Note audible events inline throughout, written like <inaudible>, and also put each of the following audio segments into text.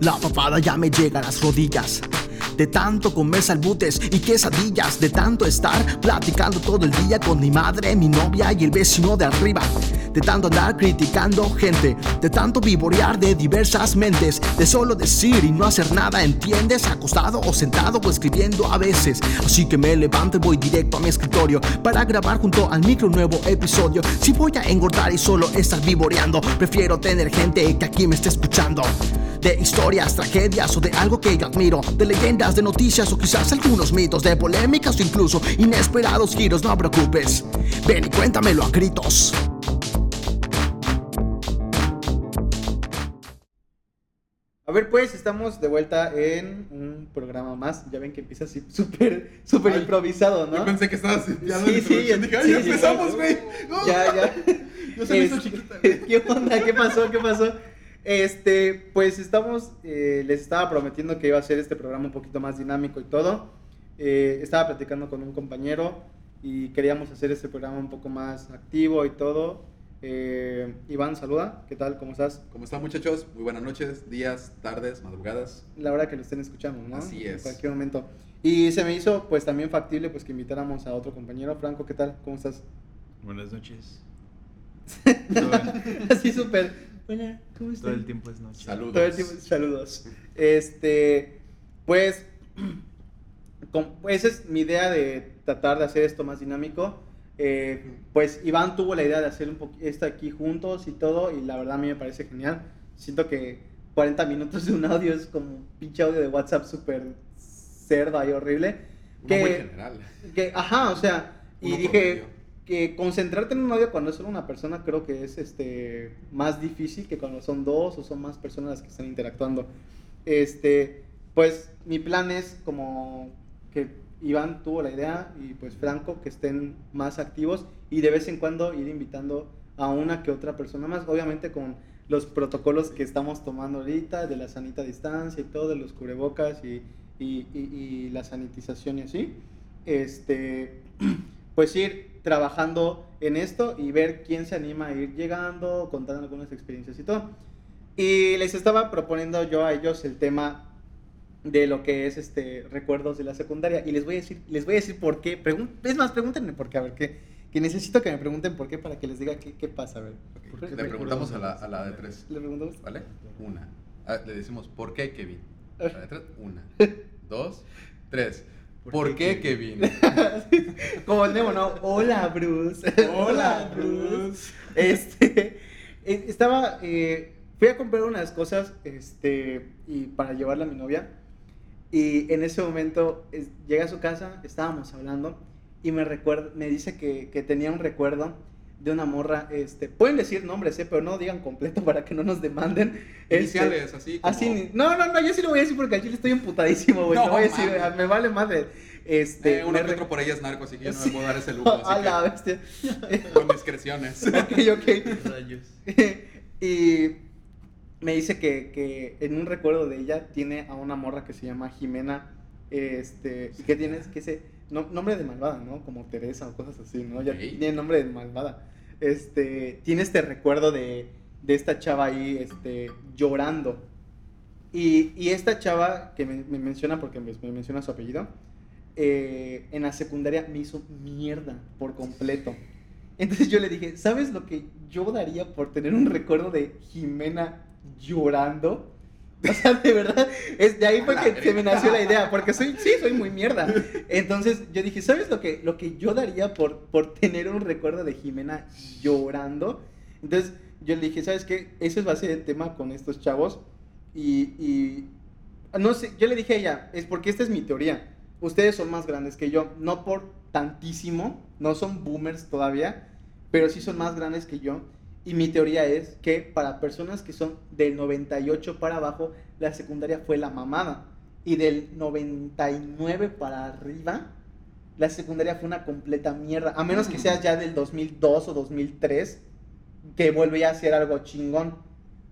La papada ya me llega a las rodillas. De tanto comer salbutes y quesadillas, de tanto estar platicando todo el día con mi madre, mi novia y el vecino de arriba. De tanto andar criticando gente, de tanto vivorear de diversas mentes, de solo decir y no hacer nada, ¿entiendes? Acostado o sentado o escribiendo a veces. Así que me levanto y voy directo a mi escritorio para grabar junto al micro un nuevo episodio. Si voy a engordar y solo estar vivoreando, prefiero tener gente que aquí me esté escuchando. De historias, tragedias o de algo que yo admiro. De leyendas, de noticias o quizás algunos mitos. De polémicas o incluso inesperados giros. No preocupes. Ven y cuéntamelo a gritos. A ver, pues estamos de vuelta en un programa más. Ya ven que empieza así <laughs> súper, súper improvisado, ¿no? Yo pensé que estabas ya Sí, sí. Dije, sí, "Ay, ya sí, empezamos, güey. No. Ya, ya. <laughs> Yo se me hizo chiquita. <laughs> ¿Qué onda? ¿Qué pasó? ¿Qué pasó? Este, pues estamos, eh, les estaba prometiendo que iba a ser este programa un poquito más dinámico y todo. Eh, estaba platicando con un compañero y queríamos hacer este programa un poco más activo y todo. Eh, Iván, saluda. ¿Qué tal? ¿Cómo estás? ¿Cómo están, muchachos? Muy buenas noches, días, tardes, madrugadas. La hora que lo estén escuchando, ¿no? Así En es. cualquier momento. Y se me hizo, pues, también factible, pues, que invitáramos a otro compañero. Franco, ¿qué tal? ¿Cómo estás? Buenas noches. <laughs> Así súper. Hola, ¿cómo estás? Todo el tiempo es noche. Saludos. Todo el tiempo, saludos. Este, pues, <clears throat> con- esa es mi idea de tratar de hacer esto más dinámico. Eh, pues Iván tuvo la idea de hacer un esto aquí juntos y todo, y la verdad a mí me parece genial. Siento que 40 minutos de un audio es como un pinche audio de WhatsApp súper cerdo y horrible. Uno Que- muy general. Que, ajá, o sea, y Uno dije promedio. que concentrarte en un audio cuando es solo una persona creo que es este más difícil que cuando son dos o son más personas las que están interactuando. Este, pues mi plan es como que Iván tuvo la idea y pues Franco que estén más activos y de vez en cuando ir invitando a una que otra persona más, obviamente con los protocolos que estamos tomando ahorita de la sanita distancia y todo, de los cubrebocas y, y, y- y la sanitización y así. Este, <clears throat> pues ir trabajando en esto y ver quién se anima a ir llegando, contando algunas experiencias y todo. Y les estaba proponiendo yo a ellos el tema de lo que es este recuerdos de la secundaria y les voy a decir les voy a decir por qué Pregun- es más pregúntenme por qué a ver qué que necesito que me pregunten por qué para que les diga qué, qué pasa a ver ¿Por qué? Le preguntamos a la, a la de tres. le preguntamos ¿Vale? Una. Ah, le decimos, ¿por qué Kevin? A La de tres. Una. <laughs> Dos. Tres. ¿Por ¿Por, qué Kevin? <laughs> como el Nemo no hola Bruce Hola, Bruce. este eh, estaba eh, fui a comprar unas cosas este y para llevarla a mi novia y en ese momento es- llega a su casa estábamos hablando y me recuerda me dice que, que tenía un recuerdo de una morra este pueden decir nombres eh, pero no digan completo para que no nos demanden Este, Iniciales, así como... Así, ni- no, no, no, yo sí lo voy a decir porque al chile estoy emputadísimo, güey. No, No, voy a decir, mames. me vale madre. Este, Eh, uno que re- otro por ahí es narco, así que yo no Sí. me puedo dar ese <laughs> lujo. a la bestia. con discreciones. <laughs> ok, ok. Rayos. <laughs> y me dice que, que en un recuerdo de ella tiene a una morra que se llama Jimena. Este, y que tienes que ese no- nombre de malvada, ¿no? Como Teresa o cosas así, ¿no? Ya tiene nombre de malvada. Este, tiene este recuerdo de, de esta chava ahí, este, llorando. Y, y esta chava que me, me menciona, porque me, me menciona su apellido, eh, en la secundaria me hizo mierda por completo. Entonces yo le dije, ¿sabes lo que yo daría por tener un recuerdo de Jimena llorando? O sea, de verdad, es de ahí fue que me nació la idea, porque soy, sí, soy muy mierda. Entonces yo dije, ¿sabes lo que, lo que yo daría por, por tener un recuerdo de Jimena llorando? Entonces yo le dije, ¿sabes qué? Ese va a ser el tema con estos chavos. Y, y no sé, yo le dije a ella, es porque esta es mi teoría. Ustedes son más grandes que yo, no por tantísimo, no son boomers todavía, pero sí son más grandes que yo. Y mi teoría es que para personas que son del 98 para abajo, la secundaria fue la mamada. Y del 99 para arriba, la secundaria fue una completa mierda. A menos que Mm. seas ya del 2002 o 2003, que vuelve a ser algo chingón.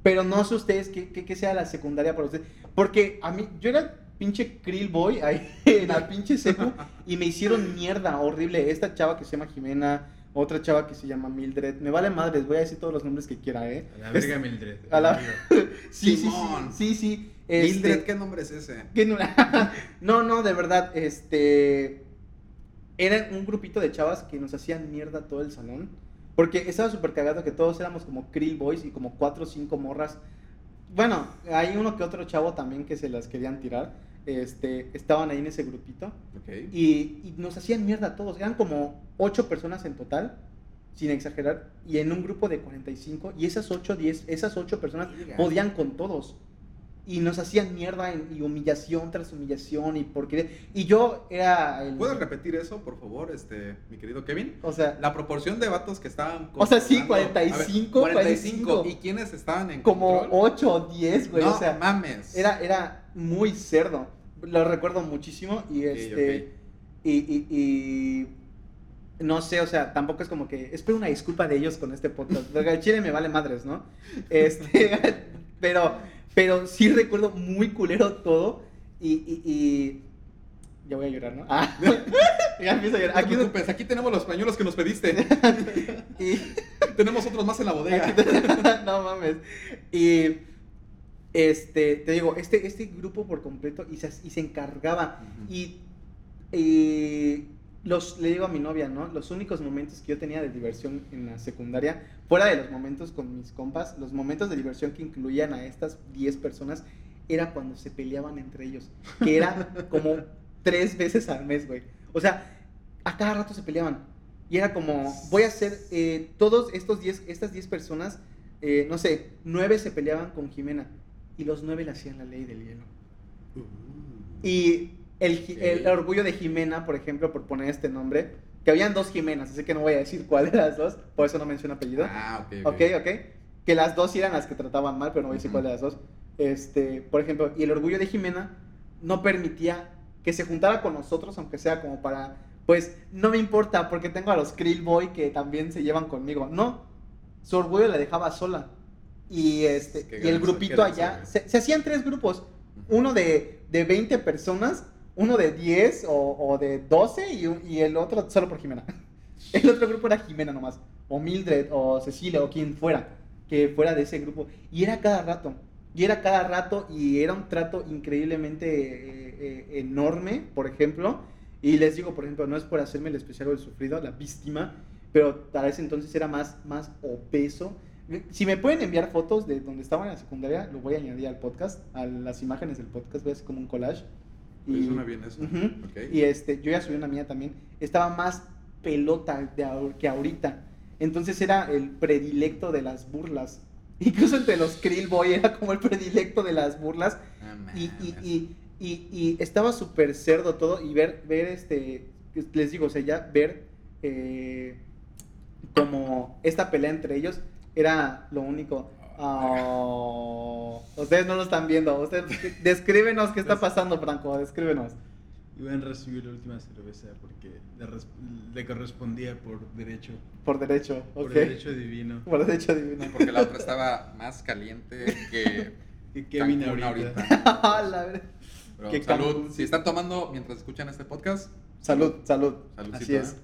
Pero no sé ustedes qué, qué, qué sea la secundaria para ustedes. Porque a mí, yo era pinche krill boy ahí <laughs> en la pinche secu y me hicieron mierda horrible. Esta chava que se llama Jimena otra chava que se llama Mildred. Me vale madres, voy a decir todos los nombres que quiera, ¿eh? A la verga, Mildred. A la- <laughs> Sí, sí, sí, Simón. sí, sí. Este, Mildred, ¿qué nombre es ese? <laughs> no, no, de verdad, este. Era un grupito de chavas que nos hacían mierda todo el salón. Porque estaba súper cagado que todos éramos como Krill Boys y como cuatro o cinco morras. Bueno, hay uno que otro chavo también que se las querían tirar. Este, estaban ahí en ese grupito. Ok. Y, y nos hacían mierda a todos. Eran como ocho personas en total, sin exagerar. Y en un grupo de 45. Y esas ocho, 10, esas ocho personas podían con todos. Y nos hacían mierda en- y humillación tras humillación y porque y yo era el ¿Puedes repetir eso, por favor, este, mi querido Kevin? o sea La proporción de vatos que estaban O sea, sí, controlando- A ver, 45, 45. ¿Y quiénes estaban en como control? 8 o 10 güey no o sea mames. era era muy cerdo lo recuerdo muchísimo y este ok. Y, y, y no sé, o sea, tampoco es como que espero una disculpa de ellos con este podcast. Porque al chile me vale madres, ¿no? Este, <laughs> pero, pero sí recuerdo muy culero todo. Y, y, y- ya voy a llorar, ¿no? Ah, <laughs> ya empiezo a llorar. No te Aquí, preocupes, aquí tenemos los pañuelos que nos pediste. <laughs> y, tenemos otros más en la bodega. no mames. Y este, te digo, este, este grupo por completo y se, y se encargaba. Ujú. Y, y los, le digo a mi novia, ¿no? Los únicos momentos que yo tenía de diversión en la secundaria, fuera de los momentos con mis compas, los momentos de diversión que incluían a estas 10 personas, era cuando se peleaban entre ellos. Que era <laughs> como tres veces al mes, güey. O sea, a cada rato se peleaban. Y era como, voy a hacer, eh, todos estos 10, estas 10 personas, eh, no sé, nueve se peleaban con Jimena. Y los nueve le hacían la ley del hielo. Uh. Y el, Ok. el orgullo de Jimena, por ejemplo, por poner este nombre, que habían dos Jimenas, así que no voy a decir cuál de las dos, por eso no menciono apellido. Ah, ok, ok, ok. Que las dos eran las que trataban mal, pero no voy a decir Ujú. cuál de las dos. Este, por ejemplo, y el orgullo de Jimena no permitía que se juntara con nosotros, aunque sea como para, pues, no me importa porque tengo a los Krill Boy que también se llevan conmigo. No, su orgullo la dejaba sola. Y, este, y el grupito allá, se, se hacían tres grupos, uno de, de 20 personas, uno de 10 o, o de 12 y, y el otro solo por Jimena. <laughs> El otro grupo era Jimena nomás, o Mildred, o Cecilia, o quien fuera, que fuera de ese grupo. Y era cada rato, y era cada rato, y era un trato increíblemente eh, eh, enorme, por ejemplo. Y les digo, por ejemplo, no es por hacerme el especial o el sufrido, la víctima, pero a ese entonces era más, más obeso. Si me pueden enviar fotos de donde estaba en la secundaria, lo voy a añadir al podcast, a las imágenes del podcast, voy a hacer como un collage. Me suena bien eso. Ujú. Ok. Y este, yo ya subí una mía también. Estaba más pelota de ahor- que ahorita. Entonces era el predilecto de las burlas. <laughs> Incluso entre los Krill Boy era como el predilecto de las burlas. Y, y, mames. y, y, y estaba súper cerdo todo. Y ver, ver este, les digo, o sea, ya ver eh, como esta pelea entre ellos era lo único. Oh, ustedes no lo están viendo. Ustedes, descríbenos qué está pasando, Franco. Descríbenos. Iban a recibir la última cerveza porque le, res- le correspondía por derecho. Por derecho, Por ok. derecho divino. Por derecho divino. Porque la otra estaba más caliente que <laughs> Que Kevin Cancún ahorita. Ah, <laughs> ver- Pero Que salud. Cancún. Si están tomando mientras escuchan este podcast, Salud, salud. Saludcito, Así es.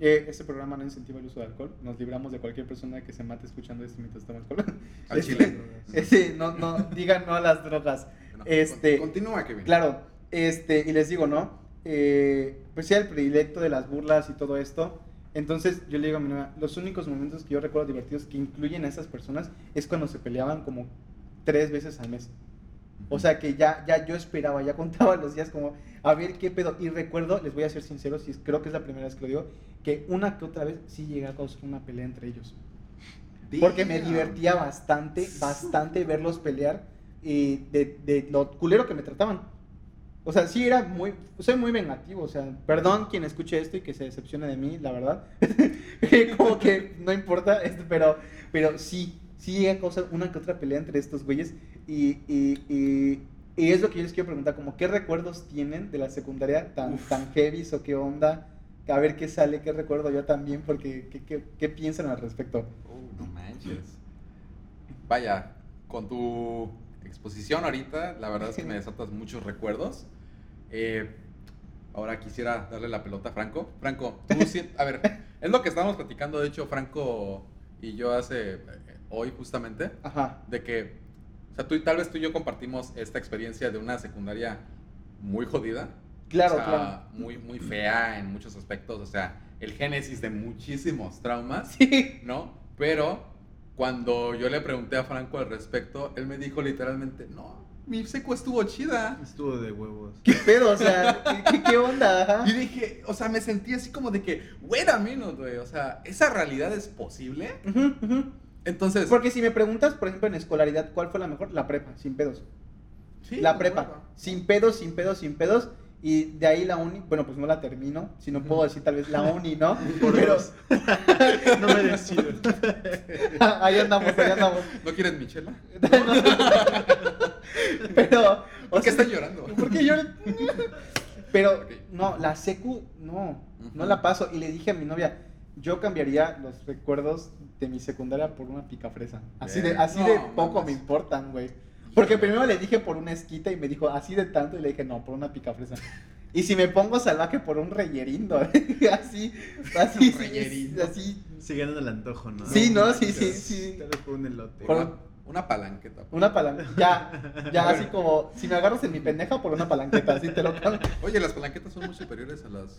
¿Eh? Este programa no incentiva el uso de alcohol. Nos libramos de cualquier persona que se mate escuchando esto mientras toma alcohol. al Este, chile. <laughs> eh, sí, no, no, digan no a las drogas. Este- con- Continúa, Kevin. Claro, este, y les digo, ¿no? Eh, pues sí, el predilecto de las burlas y todo esto. Entonces yo le digo a mi novia, los únicos momentos que yo recuerdo divertidos que incluyen a esas personas es cuando se peleaban como tres veces al mes. O sea que ya, ya yo esperaba, ya contaba <laughs> los días como, a ver qué pedo. Y recuerdo, les voy a ser sincero, si creo que es la primera vez que lo digo, que una que otra vez sí llegué a causar una pelea entre ellos. Porque me divertía bastante, bastante verlos pelear y de, de lo culero que me trataban. O sea, sí era muy, soy muy vengativo, o sea, perdón quien escuche esto y que se decepcione de mí, la verdad. <laughs> Como que no importa, pero, pero sí, sí llegué a causar una que otra pelea entre estos güeyes y, y, y, y es lo que yo les quiero preguntar, como qué recuerdos tienen de la secundaria tan, Uf. tan heavy o qué onda, a ver qué sale, qué recuerdo yo también, porque qué, qué, qué piensan al respecto. Oh, no manches. Vaya, con tu exposición ahorita, la verdad es que me <laughs> desatas muchos recuerdos. Eh, ahora quisiera darle la pelota a Franco. Franco, tú sí- a ver, <laughs> Es lo que estábamos platicando, de hecho, Franco y yo hace, eh, hoy justamente, Ajá. de que, o sea, tú y tal vez tú y yo compartimos esta experiencia de una secundaria muy jodida. Claro, o sea, claro. Muy, muy fea en muchos aspectos, o sea, el génesis de muchísimos traumas, Sí. ¿no? Pero cuando yo le pregunté a Franco al respecto, él me dijo literalmente, no, mi seco estuvo chida. Estuvo de huevos. ¿Qué pedo? O sea, ¿qué, qué- onda? Ajá. Y dije, o sea, me sentí así como de que, wait a minute, güey, o sea, ¿esa realidad es posible? Entonces, Porque si me preguntas, por ejemplo, en escolaridad, ¿cuál fue la mejor? La prepa, sin pedos. sí, la prepa, bueno. sin pedos, sin pedos, sin pedos. Y de ahí la uni, bueno, pues no la termino. Si no puedo decir tal vez la uni, ¿no? <laughs> Por Pero <laughs> no me decido. <laughs> ahí andamos, ahí andamos. ¿No quieres michela? Pero, ¿Por qué sea, están llorando? ¿Por qué lloran? Pero, no, la secu, no, no la paso. Y le dije a mi novia, yo cambiaría los recuerdos de mi secundaria por una picafresa. Así de, así No, de poco mames. me importan, güey. Porque primero le dije por una esquita y me dijo, así de tanto, y le dije, no, por una picafresa. Y si me pongo salvaje por un reyerindo, <laughs> así, así, sí, <laughs> Reyerindo. así, ganan el antojo, ¿no? Sí, ¿no? Sí, sí, sí. Tal vez por un elote. Por- Una, una palanqueta. una palanqueta, ya, ya, así como, si me agarras en mi pendeja por una palanqueta, así te lo cambio. Oye, las palanquetas son muy superiores a las,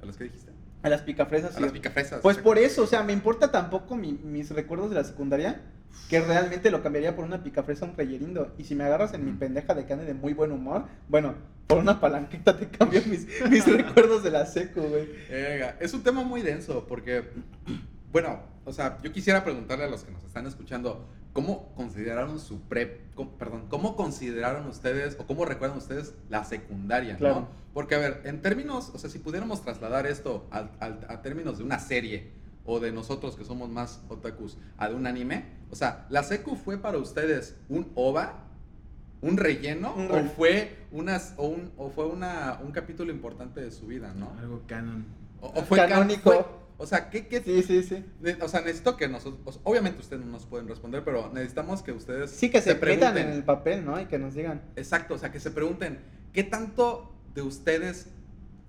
a las que dijiste. A las picafresas, A las picafresas. Pues por eso, o sea, me importa tampoco mi- mis recuerdos de la secundaria, que realmente lo cambiaría por una picafresa un reyerindo. Y si me agarras en mi pendeja de ande de muy buen humor, bueno, por una palanqueta te cambio mis, <laughs> mis recuerdos de la secu, güey. Es un tema muy denso porque, bueno, o sea, yo quisiera preguntarle a los que nos están escuchando, ¿cómo consideraron su prep, cómo- perdón, cómo consideraron ustedes o cómo recuerdan ustedes la secundaria, Claro. ¿no? Porque, a ver, en términos, o sea, si pudiéramos trasladar esto al- al- a términos de una serie o de nosotros que somos más otakus a de un anime, o sea, ¿la secu fue para ustedes un OVA? ¿Un relleno? Un ¿O fue, unas, o un, o fue una, un capítulo importante de su vida, no? Algo canon. O, o fue Canónico. fue- o sea, ¿qué, qué- Sí, sí, sí. o sea, necesito que nosotros, obviamente ustedes no nos pueden responder, pero necesitamos que ustedes Sí, que se, metan pregunten. en el papel, ¿no? Y que nos digan. Exacto, o sea, que se pregunten, ¿qué tanto de ustedes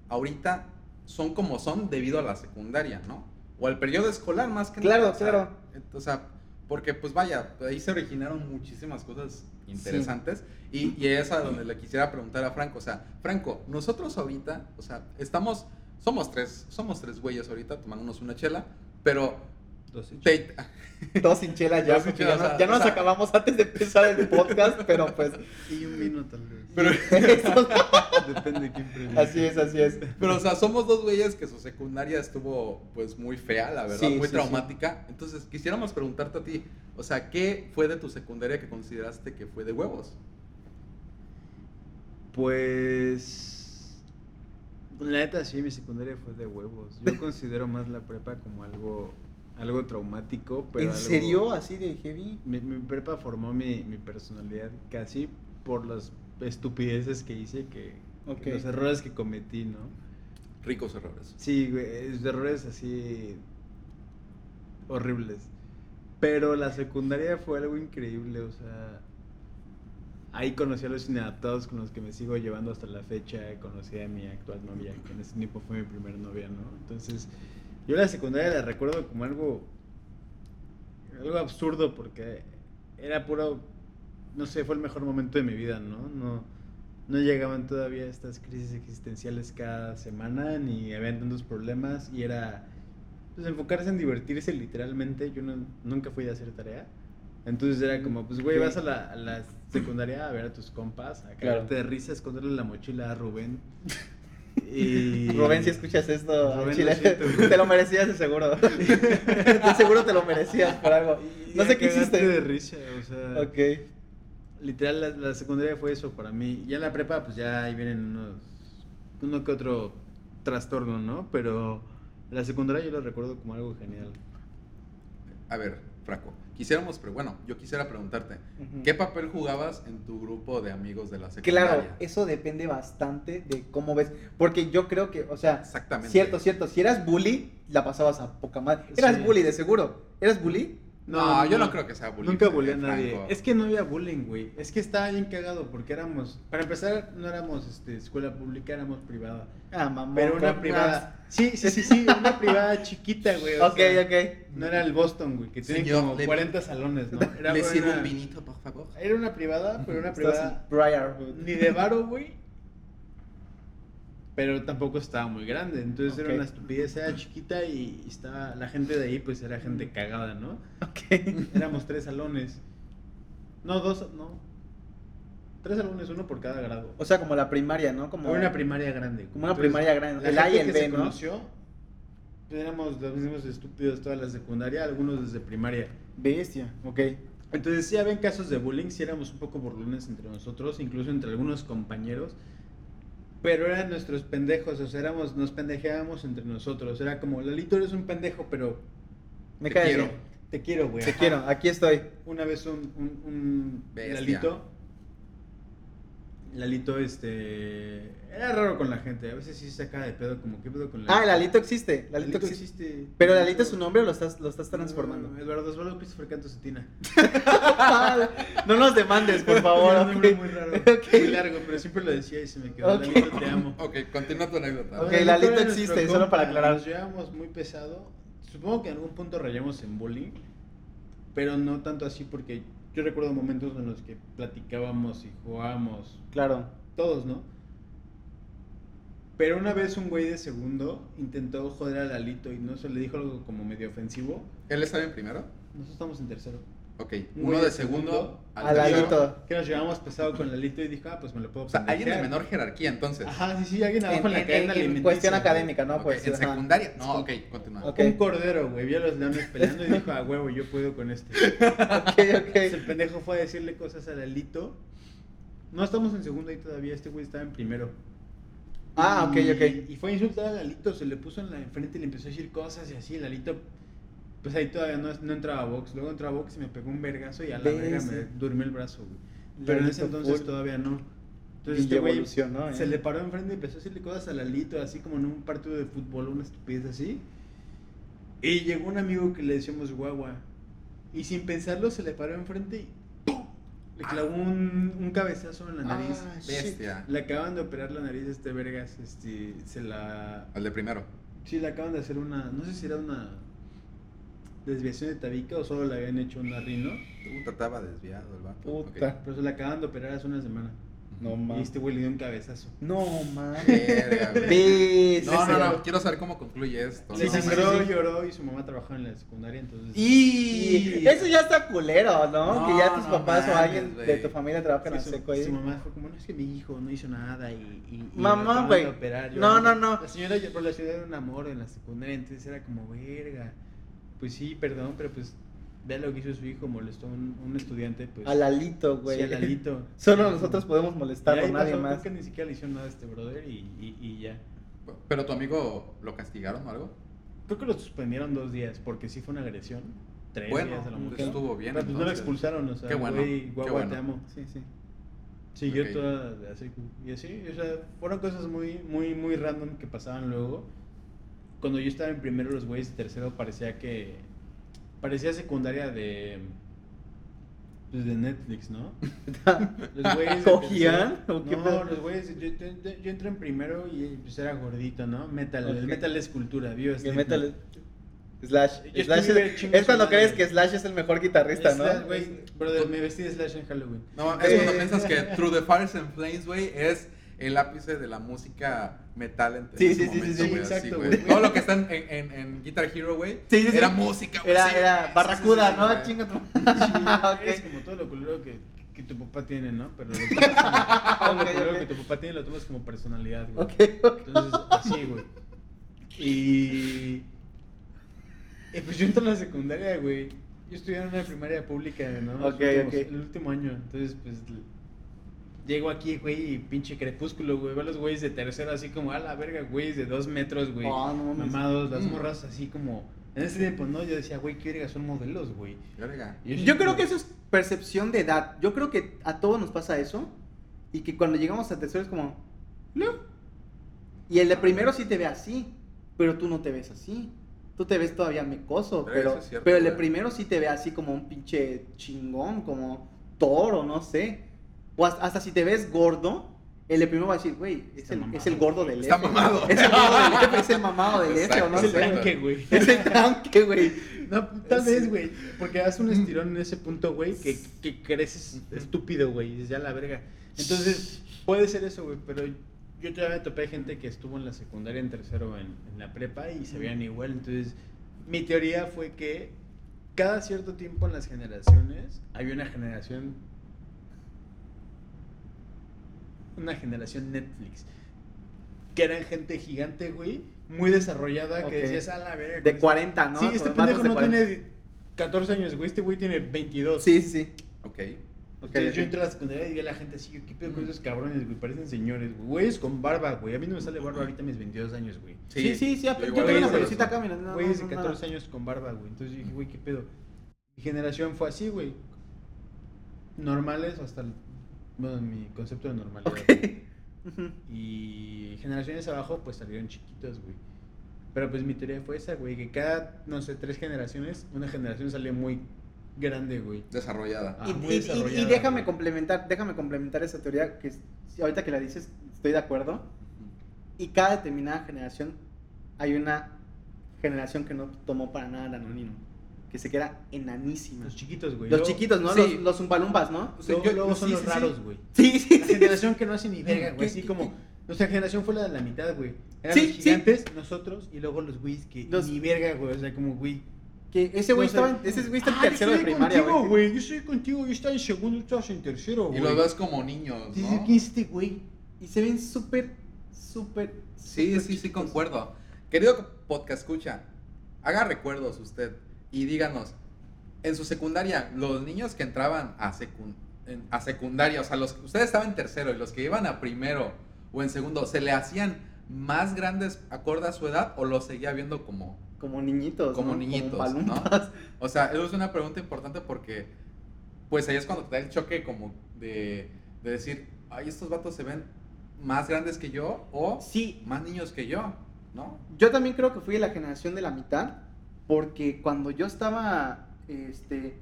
ahorita son como son debido a la secundaria, ¿no? O al periodo escolar más que Claro, nada. claro. ent- O sea, porque pues vaya, ahí se originaron muchísimas cosas interesantes y, y es a donde le quisiera preguntar a Franco, o sea, Franco, nosotros ahorita, o sea, estamos, somos tres, somos tres güeyes ahorita tomándonos una chela, pero Dos hechos. te- <laughs> Dos sin chela ya, Dos sin chela, ya, o no- sea, ya o nos sea- acabamos antes de empezar el podcast, <laughs> pero pues. Y un vino tal vez. pero, <laughs> eso- Depende de quién pregunte. así es, así es. Pero, o sea, somos dos güeyes que su secundaria estuvo, pues, muy fea, la verdad, Sí, muy sí, traumática. Entonces, quisiéramos preguntarte a ti, o sea, ¿qué fue de tu secundaria que consideraste que fue de huevos? Pues. La neta, sí, mi secundaria fue de huevos. Yo considero más la prepa como algo, algo traumático, pero. ¿En algo- serio? ¿Así de heavy? Mi, mi prepa formó mi, mi personalidad casi por las estupideces que hice, que, los errores que cometí, ¿no? Ricos errores. Sí, güey, es- errores así horribles. Pero la secundaria fue algo increíble, o sea, ahí conocí a los inadaptados con los que me sigo llevando hasta la fecha, conocí a mi actual novia, que en ese tiempo fue mi primer novia, ¿no? Entonces, yo la secundaria la recuerdo como algo, algo absurdo porque era puro, no sé, fue el mejor momento de mi vida, ¿no? No, no llegaban todavía estas crisis existenciales cada semana, ni habían tantos problemas, y era pues, enfocarse en divertirse literalmente. Yo no- nunca fui de hacer tarea. Entonces era como, pues, güey, vas a la, a la secundaria a ver a tus compas, a Claro. cagarte de risa, a esconderle la mochila a Rubén. <laughs> Y... Rubén, si escuchas esto, Rubén, Chile, <laughs> te lo merecías de seguro. <laughs> de seguro te lo merecías por algo. No sé qué hiciste. de risa, o sea... Ok. Literal, la, la secundaria fue eso para mí. Ya en la prepa, pues ya ahí vienen unos. Uno que otro trastorno, ¿no? Pero la secundaria yo la recuerdo como algo genial. A ver, Franco, quisiéramos, pero bueno, yo quisiera preguntarte. ¿qué papel jugabas en tu grupo de amigos de la secundaria? Claro, eso depende bastante de cómo ves. Porque yo creo que, o sea, Exactamente. cierto, cierto. Si eras bully, la pasabas a poca madre. Eras Sí. bully, de seguro. ¿Eras bully? No, yo no creo que sea bullying, Nunca bulleé a nadie. Franco. Es que no había bullying, güey. Es que estaba bien cagado porque éramos, para empezar, no éramos este, escuela pública, éramos privada. Ah, mamón. Pero una privada. Sí, sí, sí, sí, una privada chiquita, güey. Ok, sea, ok. No era el Boston, güey, que tiene como le- 40 salones, ¿no? <laughs> Era ¿Le sirvo una- un vinito, por favor? Era una privada, pero una privada Briarwood. ni de varo, güey. Pero tampoco estaba muy grande. Entonces Ok. era una estupidez, era chiquita y estaba. La gente de ahí, pues era gente cagada, ¿no? Ok. <laughs> Éramos tres salones. No, dos, no. Tres salones, uno por cada grado. O sea, como la primaria, ¿no? Como una primaria grande. Como una primaria grande. El A y el que B, ¿no? conoció, pues éramos los mismos estúpidos toda la secundaria, algunos desde primaria. Bestia. Ok. Entonces sí habían casos de bullying, sí éramos un poco burlones entre nosotros, incluso entre algunos compañeros. Pero eran nuestros pendejos, o sea, éramos, nos pendejeábamos entre nosotros. Era como, Lalito eres un pendejo, pero Me Te cae quiero. bien. te quiero, güey. Te Ajá. quiero. Aquí estoy. Una vez un, un, un. Lalito. Lalito, este. Era raro con la gente. A veces sí se saca de pedo, como, ¿qué pedo con Ah, el Alito existe. Lalito Lalito existe. existe. Pero Lalito es su nombre o lo estás, lo estás transformando. No, Eduardo Osvaldo Christopher Canto Cetina. <laughs> no nos demandes, por favor. Era un nombre muy raro. <laughs> Muy largo, pero siempre lo decía y se me quedó. Ok. Lalito, te amo. Ok, continúa tu anécdota. Ok, Lalito Lalito existe, solo para aclarar. Nos llevamos muy pesado. Supongo que en algún punto rayamos en bullying, pero no tanto así porque yo recuerdo momentos en los que platicábamos y jugábamos, Claro. todos, ¿no? Pero una vez un güey de segundo intentó joder a Lalito y no se le dijo algo como medio ofensivo. ¿Él estaba en primero? Nosotros estamos en tercero. Ok, Un uno de de segundo segundo al. Lalito. Que nos llevamos pesado con Lalito y dijo, ah, pues me lo puedo O sea, alguien de menor jerarquía, entonces. Ajá, sí, sí, alguien abajo En, en, la en- cadena en- en alimenticia, cuestión académica, ¿no? Ok, Pues, en ajá. secundaria. No, ok, continúa. Ok. Un cordero, güey, vio a los leones peleando y dijo, a huevo, yo puedo con este. <laughs> Ok, Entonces el ok. pendejo fue a decirle cosas a Lalito. No estamos en segundo ahí todavía, este güey estaba en primero. Ah, ok, ok. Y fue a insultar a Lalito, se le puso en la enfrente y le empezó a decir cosas y así. Lalito, pues ahí todavía no, no entraba a box. Luego entró a box y me pegó un vergazo y a la verga me durmió el brazo, güey. Pero en ese entonces full. todavía no. Entonces Y este güey ¿eh? se le paró enfrente y empezó a decirle cosas a Lalito, así como en un partido de fútbol, una estupidez así. Y llegó un amigo que le decíamos guagua. Y sin pensarlo se le paró enfrente y ¡pum! le clavó un, un cabezazo en la nariz. Ah. Bestia. Le acaban de operar la nariz a este vergas, este, se la... Al de primero. Sí, le acaban de hacer una, no sé si era una desviación de tabique o solo le habían hecho una rino. Puta, estaba desviado el vato. Puta. Pero se la acaban de operar hace una semana. No Y mames. este güey le dio un cabezazo. No mames. Verga, güey. Bestia. No, no, no. Quiero saber cómo concluye esto. Se Sí, sí, sí, lloró y su mamá trabajaba en la secundaria, entonces... Y eso ya está culero, ¿no? No, que ya tus no papás o alguien de tu familia trabajen Sí, en seco ahí. su mamá fue como, no, es que mi hijo no hizo nada y... y- y Mamá, güey. de operar", No, no, no. La señora, por la ciudad era un amor en la secundaria, entonces era como, verga. Pues sí, perdón, pero pues, vea lo que hizo su hijo, molestó a un, un estudiante, pues... A Lalito, güey. Sí, a Lalito. <laughs> Solo nosotros podemos molestarlo, nadie pasó, más. Creo que ni siquiera le hicieron nada a este brother y, y, y ya. Pero tu amigo lo castigaron o algo? Creo que lo suspendieron dos días porque sí fue una agresión. Tres Bueno, días a lo pues mucho. estuvo bien, Pero pues no lo expulsaron, o sea, Qué bueno, güey, qué guagua, bueno. te amo. Sí, sí. Siguió Ok. toda así, y así, o sea, fueron cosas muy, muy, muy random que pasaban luego. Cuando yo estaba en primero, los güeyes de tercero parecía que, parecía secundaria de, pues de Netflix, ¿no? <laughs> Los güeyes ¿Cogían? ¿O qué no, los güeyes, yo, yo, yo entré en primero y pues era gordito, ¿no? Metal, Ok. el metal es cultura, vio el metal es- Slash. Slash es, cuando crees que Slash es el mejor guitarrista, ¿no? Slash, güey, brother, me vestí de Slash en Halloween. No, es Eh. cuando <laughs> piensas que Through the Fires and Flames, güey, es el ápice de la música metal en Sí, ese sí, sí, sí, momento, sí, güey, exacto, güey. Todo lo que está en, en, en Guitar Hero, güey, Sí, sí, sí. era música, güey. Era, sí, era sí, Barracuda, sí, sí, ¿no? güey. Chinga tu <laughs> Sí. <laughs> Es como todo lo culero que, que tu papá tiene, ¿no? Pero lo tomas como- todo lo <laughs> Ok, culero ok. que tu papá tiene lo tomas como personalidad, güey. Ok, ok. Entonces, así, güey. Y... y pues yo entro en la secundaria, güey. Yo estudié en una primaria pública, ¿no? Últimos-. El último año. Entonces, pues... Llego aquí, güey, y pinche crepúsculo, güey. Veo a los güeyes de tercero así como, a la verga, güeyes de dos metros, güey. Ah, no mames. Mamados, las Mm. morras así como... En ese tiempo, ¿no? Yo decía, güey, qué verga, son modelos, güey. Yo creo que eso es percepción de edad. Yo creo que a todos nos pasa eso. Y que cuando llegamos a tercero es como, no. Y el de primero sí te ve así, pero tú no te ves así. tú te ves todavía mecoso, Pero pero, eso es cierto, pero el de primero sí te ve así como un pinche chingón, como toro, no sé. O hasta, hasta si te ves gordo, el de primero va a decir, güey, es el, es el gordo del Está F. mamado. Es el gordo del <laughs> F, es el mamado del F, o no Es el tanque, güey. <laughs> Es el tanque, güey. No, tal Sí. vez, güey. Porque haces un estirón en ese punto, güey, que, que creces estúpido, güey. Y dices, ya la verga. Entonces, puede ser eso, güey. Pero yo todavía me topé gente que estuvo en la secundaria, en tercero, en, en la prepa y se veían igual. Entonces, mi teoría fue que cada cierto tiempo en las generaciones había una generación. Una generación Netflix. Que eran gente gigante, güey. Muy desarrollada. Ok. Que decías, a la verga. De con 40, ¿no? Sí, este pendejo de no 40. tiene 14 años, güey. Este güey tiene 22. Sí, sí, sí. Ok. Ok, Entonces ok. yo entré a la secundaria y vi a la gente así, ¿qué pedo con esos cabrones, güey? Parecen señores, güey. Güeyes con barba, güey. A mí no me sale barba ahorita a mis 22 años, güey. Sí, sí, sí. yo yo tengo una pelucita acá, mira. no, Güeyes no, de no, 14 años con barba, güey. Entonces yo dije, güey, ¿qué pedo? Mi generación fue así, güey. Normales hasta el... Bueno, mi concepto de normalidad. Y generaciones abajo, pues salieron chiquitos, güey. Pero pues mi teoría fue esa, güey, que cada, no sé, tres generaciones, una generación sale muy grande, güey. Desarrollada. Ah, Y, muy y- desarrollada, y déjame güey. complementar, déjame complementar esa teoría que ahorita que la dices estoy de acuerdo. Y cada determinada generación hay una generación que no tomó para nada el anónimo, que se queda enanísima. Los chiquitos, güey. Los Luego- chiquitos, ¿no? sí. Los, los umpalumpas, ¿no? O sea, Luego, yo- luego son sí, los sí, sí. raros, güey. Sí, sí, La sí. generación que no hace ni verga, güey. ¿Qué- Así como. Nuestra generación fue la de la mitad, güey. Eran Sí, los sí. gigantes, nosotros, y luego los güeyes que Los- ni verga, güey. O sea, como, güey. Que ese güey no estaba, en- ese güey está en Ah, tercero yo de estoy primaria, contigo, güey. Yo estoy contigo, yo estaba en segundo, tú estabas en tercero, Y güey. los ves como niños, Dices, ¿no? ¿quién es este güey? Y se ven súper, súper. Sí, sí, sí, chiquitos. concuerdo. Querido podcast escucha, haga recuerdos usted y díganos, en su secundaria, los niños que entraban a, secun- en- a secundaria, o sea, los ustedes estaban en tercero y los que iban a primero o en segundo, ¿se le hacían más grandes acorde a su edad o los seguía viendo como... Como niñitos. Como ¿no? niñitos. O sea, eso es una pregunta importante porque, pues ahí es cuando te da el choque como de, de decir, ay, estos vatos se ven más grandes que yo o Sí, más niños que yo, ¿no? Yo también creo que fui de la generación de la mitad, porque cuando yo estaba, este,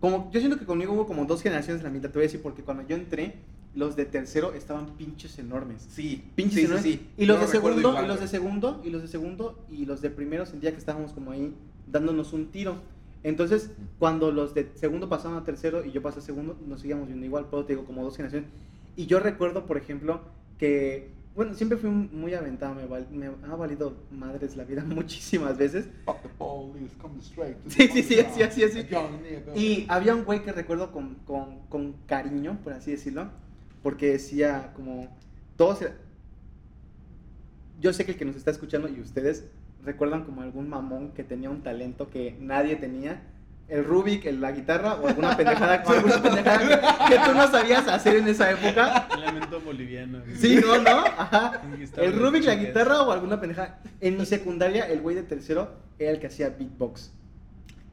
como, yo siento que conmigo hubo como dos generaciones de la mitad, te voy a decir, porque cuando yo entré, los de tercero estaban pinches enormes. Sí, Pinches sí, enormes. sí, sí. Y los de segundo, igual, y los de segundo, y los de segundo, y los de primero sentía que estábamos como ahí dándonos un tiro. Entonces, cuando los de segundo pasaron a tercero y yo pasé a segundo, nos seguíamos viendo igual, pero te digo, como dos generaciones. Y yo recuerdo, por ejemplo, que, bueno, siempre fui muy aventado, me, val- me ha valido madres la vida <laughs> muchísimas veces. Sí, sí, sí, así, así, así. Y había un güey que recuerdo con, con, con cariño, por así decirlo, porque decía como, todos, era- yo sé que el que nos está escuchando y ustedes recuerdan como algún mamón que tenía un talento que nadie tenía, el Rubik, el- la guitarra o alguna pendejada, o alguna pendejada que, que tú no sabías hacer en esa época. Lamento boliviano. güey. Sí, no, no, ajá. El Rubik, la guitarra o alguna pendejada. En mi secundaria, el güey de tercero era el que hacía beatbox.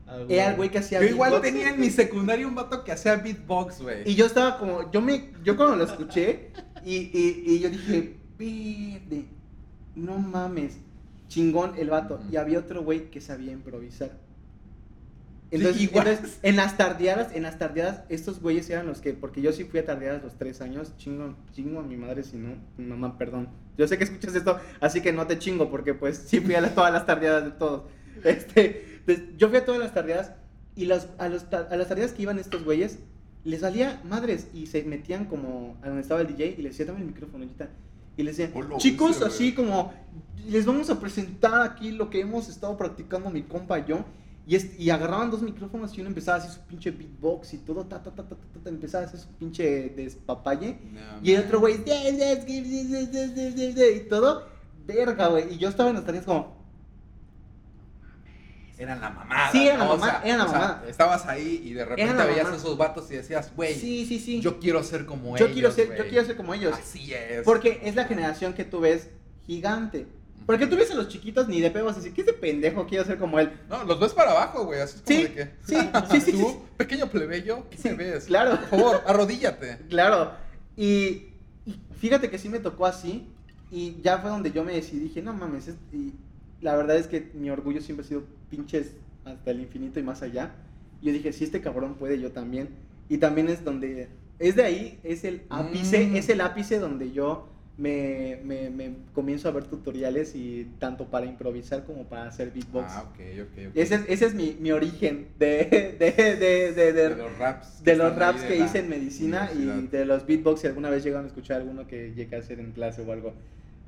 Ah, güey. Era el güey que hacía Yo igual beatbox. tenía en mi secundaria un vato que hacía beatbox, güey. Y yo estaba como, yo me, yo cuando lo escuché y, y, y yo dije, verde, no mames, chingón el vato. Y había otro güey que sabía improvisar. Entonces, entonces, en las tardeadas, en las tardeadas, estos güeyes eran los que, porque yo sí fui a tardeadas los tres años, chingo, chingo a mi madre si no, mamá, perdón. Yo sé que escuchas esto, así que no te chingo, porque pues sí fui a la- todas las tardeadas de todos. Este, entonces, yo fui a todas las tardeadas y las, a, los, a las tardeadas que iban estos güeyes, les salía madres y se metían como a donde estaba el DJ y les decía, dame el micrófono, ahorita. Y les decían, Hola, chicos, así como, les vamos a presentar aquí lo que hemos estado practicando mi compa y yo. Y, es, y agarraban dos micrófonos y uno empezaba a hacer su pinche beatbox y todo, ta, ta, ta, ta, ta, ta empezaba a hacer su pinche despapalle. Y el otro güey, y todo, verga, güey. Y yo estaba en las tareas como... Eran la mamada. Sí, eran la, o mamada. Estabas ahí y de repente veías a esos vatos y decías, güey, sí, sí, sí. yo quiero ser como yo ellos. Quiero ser, yo quiero ser como ellos. Así es. Porque es la generación que tú ves gigante. Porque tú ves a los chiquitos ni de pedo vas a decir, ¿qué ese pendejo quiero ser como él? No, los ves para abajo, güey. Así es como Sí, de que. sí, sí, sí, <laughs> Tú, sí. pequeño plebeyo, ¿qué me ves? claro. Por favor, arrodíllate. <laughs> Claro. Y, y fíjate que sí me tocó así. Y ya fue donde yo me decidí. Dije, no mames. es- y la verdad es que mi orgullo siempre ha sido pinches hasta el infinito y más allá. Yo dije, si este cabrón puede, yo también. Y también es donde, es de ahí, es el ápice, Mm. es el ápice donde yo me, me, me comienzo a ver tutoriales y tanto para improvisar como para hacer beatbox. Ah, ok, ok, ok. Ese es, ese es mi, mi origen de, de, de, de, de- de los raps. de los raps que hice en medicina y de los beatbox, si alguna vez llegan a escuchar alguno que llegue a hacer en clase o algo.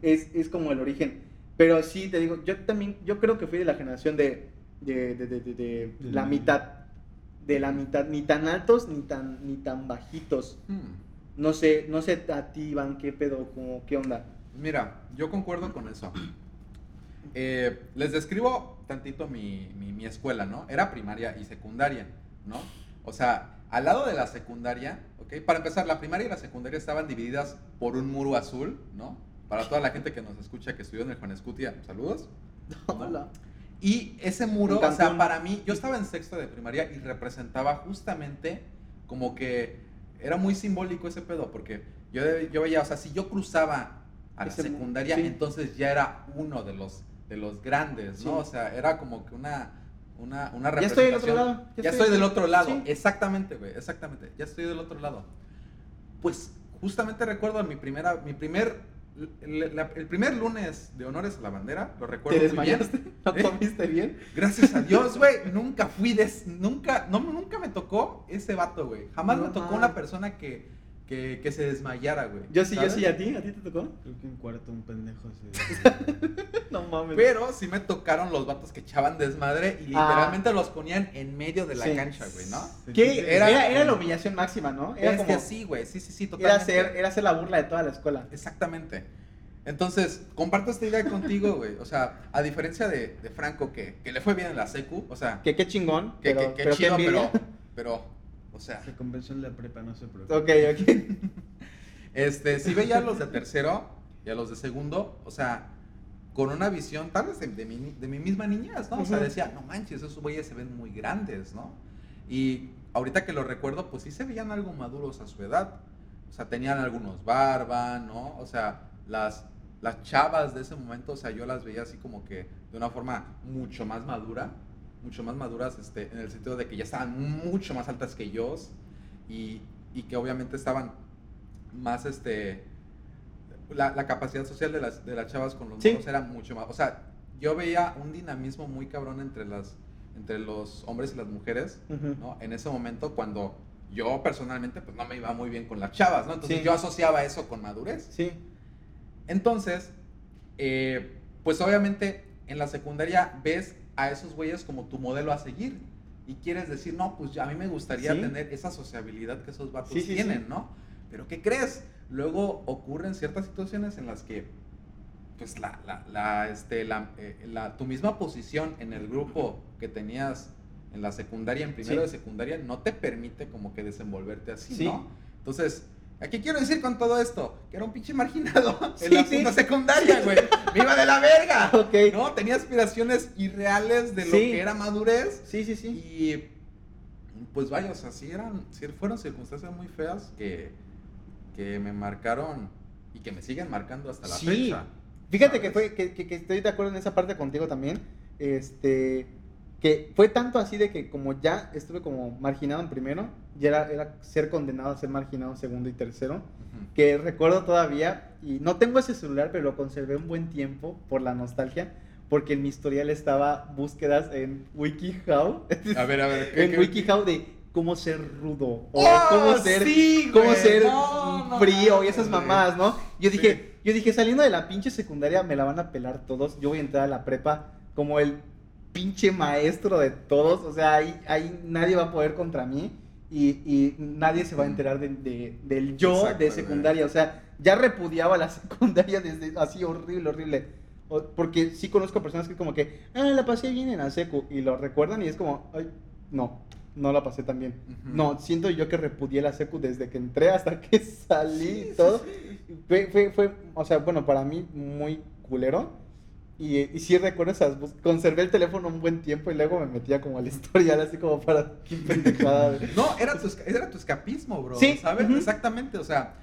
Es, es como el origen. Pero sí, te digo, yo también, yo creo que fui de la generación de, de, de, de- de- de De la la- mitad. De la mitad, ni tan altos ni tan, ni tan bajitos. Hmm. No sé, no sé a ti, Iván, qué pedo, como, qué onda. Mira, yo concuerdo con eso. Eh, les describo tantito mi, mi- mi escuela, ¿no? Era primaria y secundaria, ¿no? O sea, al lado de la secundaria, ¿ok? Para empezar, la primaria y la secundaria estaban divididas por un muro azul, ¿no? Para toda la gente que nos escucha que estudió en el Juan Escutia, saludos. <laughs> Hola. Y ese muro, o sea, para mí, yo estaba en sexto de primaria y representaba justamente como que era muy simbólico ese pedo, porque yo, yo veía, o sea, si yo cruzaba a la Ese secundaria, sí. entonces ya era uno de los, de los grandes, Sí. ¿no? O sea, era como que una, una, una Ya estoy del representación. otro lado. Ya, estoy del otro lado, Sí. exactamente, güey, exactamente, ya estoy del otro lado. Pues justamente recuerdo mi primera, mi primer, el, la- el primer lunes de honores a la bandera, lo recuerdo ¿Te muy bien. desmayaste? ¿No ¿Eh? comiste bien? Gracias a Dios, güey. Nunca fui des... Nunca, no, nunca me tocó ese vato, güey. Jamás No me tocó una persona que, que, que se desmayara, güey. Yo sí, yo sí, ¿a ti? ¿A ti te tocó? Creo que en cuarto un pendejo se... <laughs> No mames. Pero sí me tocaron los vatos que echaban desmadre y Ah. literalmente los ponían en medio de la Sí. cancha, güey, ¿no? ¿Qué? Era- Era, era, la humillación máxima, ¿no? Era es como, que sí, güey. Sí, sí, sí, era totalmente. hacer, era hacer la burla de toda la escuela. Exactamente. Entonces, comparto esta idea contigo, güey. O sea, a diferencia de, de Franco, que, que le fue bien en la secu, o sea, Que qué chingón, que, pero, que- que pero chido, pero, <laughs> pero, o sea, Se compensó en la prepa, no se preocupe. Ok, ok. <laughs> Este, sí veía a los de tercero y a los de segundo, o sea, con una visión tal vez de, de mi, de mi misma niñez, ¿no? O sea, decía, no manches, esos güeyes se ven muy grandes, ¿no? Y ahorita que lo recuerdo, pues sí se veían algo maduros a su edad. O sea, tenían algunos barba, ¿no? O sea, las, las chavas de ese momento, o sea, yo las veía así como que de una forma mucho más madura, mucho más maduras, este, en el sentido de que ya estaban mucho más altas que yo y, y que obviamente estaban más, este, la, la capacidad social de las, de las chavas con los Sí. era mucho más, o sea, yo veía un dinamismo muy cabrón entre las, entre los hombres y las mujeres. ¿no? En ese momento cuando yo personalmente pues no me iba muy bien con las chavas, ¿no? Entonces Sí. yo asociaba eso con madurez. Sí. Entonces, eh, pues obviamente en la secundaria ves a esos güeyes como tu modelo a seguir. Y quieres decir, no, pues a mí me gustaría Sí. tener esa sociabilidad que esos vatos Sí, sí, tienen. ¿no? Pero ¿qué crees? Luego ocurren ciertas situaciones en las que, pues la, la, la, este, la, eh, la- tu misma posición en el grupo que tenías en la secundaria, en primero de secundaria, no te permite como que desenvolverte así, Sí. ¿no? Entonces, ¿a qué quiero decir con todo esto? Que era un pinche marginado <laughs> Sí, en la sí. secundaria, güey. Me iba de la verga. <laughs> Ok. ¿No? Tenía aspiraciones irreales de lo Sí. que era madurez. Sí, sí, sí. Y pues vaya, o sea, sí eran, sí fueron circunstancias muy feas que, que me marcaron y que me siguen marcando hasta la Sí. fecha. Fíjate que, fue, que, que- que estoy de acuerdo en esa parte contigo también. Este, que fue tanto así de que como ya estuve como marginado en primero, ya era, era ser condenado a ser marginado en segundo y tercero, que recuerdo todavía, y no tengo ese celular, pero lo conservé un buen tiempo por la nostalgia, porque en mi historial estaba búsquedas en WikiHow, A ver, a ver. <laughs> ¿qué- en qué- WikiHow de cómo ser rudo, o ¡Oh, cómo ser sí, cómo güey! ser No, no frío y esas mamadas, ¿no? Yo Sí. dije, yo dije, saliendo de la pinche secundaria me la van a pelar todos. Yo voy a entrar a la prepa como el pinche maestro de todos. O sea, ahí, ahí nadie va a poder contra mí. Y, y nadie se va a enterar de- de- del yo de secundaria. O sea, ya repudiaba la <laughs> secundaria desde así horrible, horrible. O- Porque sí conozco personas que como que, ah, la pasé bien en la secu. Y lo recuerdan y es como, ay, no, no la pasé tan bien. No, siento yo que repudié la secu desde que entré hasta <laughs> que salí Sí, y sí, todo. sí. Fue, fue, fue, o sea, bueno, para mí muy culero. Y, y sí recuerdo esas, conservé el teléfono un buen tiempo y luego me metía como al <laughs> historial, así como para, <laughs> qué pendejada. No, era tu, era tu escapismo, bro. Sí, ¿Sabes? Exactamente. O sea,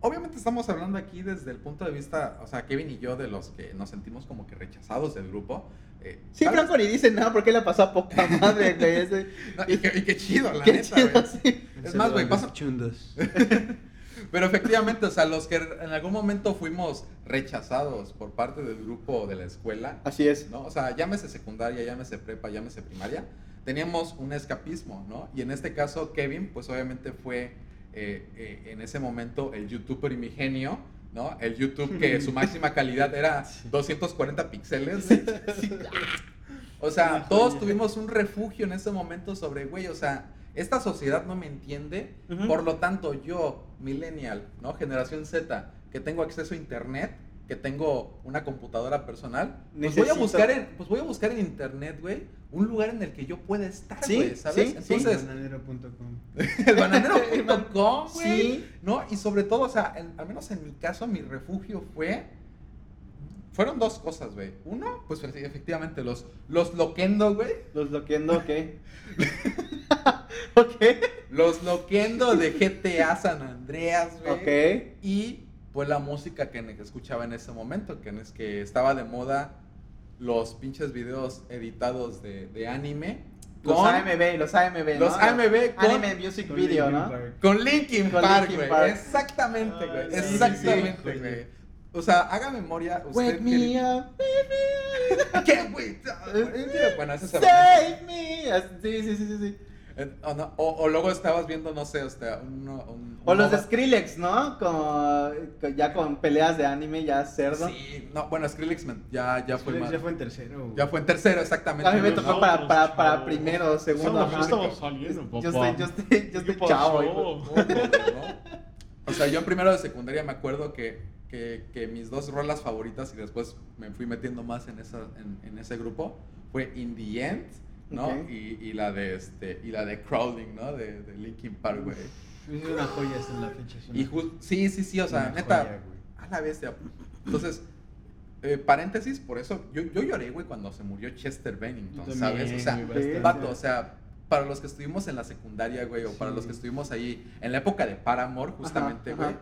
obviamente estamos hablando aquí desde el punto de vista, o sea, Kevin y yo, de los que nos sentimos como que rechazados del grupo. eh, Sí, Franco ni dice nada porque le pasó a poca <laughs> madre, güey. ese- No, y, qué, y qué chido, la Qué neta, chido, sí. Es más, güey, pasa- Chundos. Pero efectivamente, o sea, los que en algún momento fuimos rechazados por parte del grupo de la escuela, Así es. ¿no? O sea, llámese secundaria, llámese prepa, llámese primaria, teníamos un escapismo, ¿no? Y en este caso, Kevin, pues obviamente fue eh, eh, en ese momento el youtuber primigenio, ¿no? El YouTube que su <laughs> máxima calidad era 240 píxeles. <laughs> O sea, todos tuvimos un refugio en ese momento sobre, güey, o sea, esta sociedad no me entiende, por lo tanto yo, millennial, ¿no? Generación Z, que tengo acceso a internet, que tengo una computadora personal, pues voy a buscar en, pues voy a buscar en internet, güey, un lugar en el que yo pueda estar, Sí, güey, ¿sabes? sí, sí. Entonces, Bananero.com. <laughs> el bananero.com, <laughs> güey. Sí. ¿no? Y sobre todo, o sea, en- al menos en mi caso, mi refugio fue. Fueron dos cosas, güey. Uno, pues sí, efectivamente, los, los loquendo, güey. Los loquendo, ¿qué? <laughs> <laughs> ok. Los loquendo de GTA San Andreas, güey. Ok. Y pues la música que escuchaba en ese momento, que es que estaba de moda los pinches videos editados de, de anime. Los con- AMB, los AMB, ¿no? Los AMB con- Anime Music Con Video, Linkin ¿no? Park. Con Linkin Con Park, güey. Exactamente, güey. Exactamente, sí, sí. güey. O sea, haga memoria. Usted Wake me up, baby. <laughs> ¿Qué, güey? <laughs> Bueno, ese es el- Save me. Sí, sí, sí, sí, sí. O, no, o, o luego estabas viendo, no sé, o sea, uno- un, O un los de Skrillex, ¿no? Como, ya con peleas de anime, ya cerdo. Sí, no, bueno, Skrillex man, ya, ya fue más. ya fue en tercero. güey. Ya fue en tercero, exactamente. A mí me tocó para, para, para primero, segundo. Estamos, saliendo, papá. Yo estoy, yo estoy, yo estoy ¿Qué chavo. O sea, yo en primero de secundaria me acuerdo que, que, que mis dos rolas favoritas, y después me fui metiendo más en, esa, en, en ese grupo, fue In the End, ¿no? Y, y la de este, y la de Crawling, ¿no? De, de Linkin Park, güey. Es una joya hasta la fecha. es una- Y ju- sí, sí, sí, o sea, una neta, joya, a la bestia. Entonces, eh, paréntesis, por eso, yo, yo lloré, güey, cuando se murió Chester Bennington, ¿sabes? O sea, también, güey, sí. bastante. vato, o sea, para los que estuvimos en la secundaria, güey, o para los que estuvimos ahí en la época de Paramore, justamente, Ajá, güey. ajá.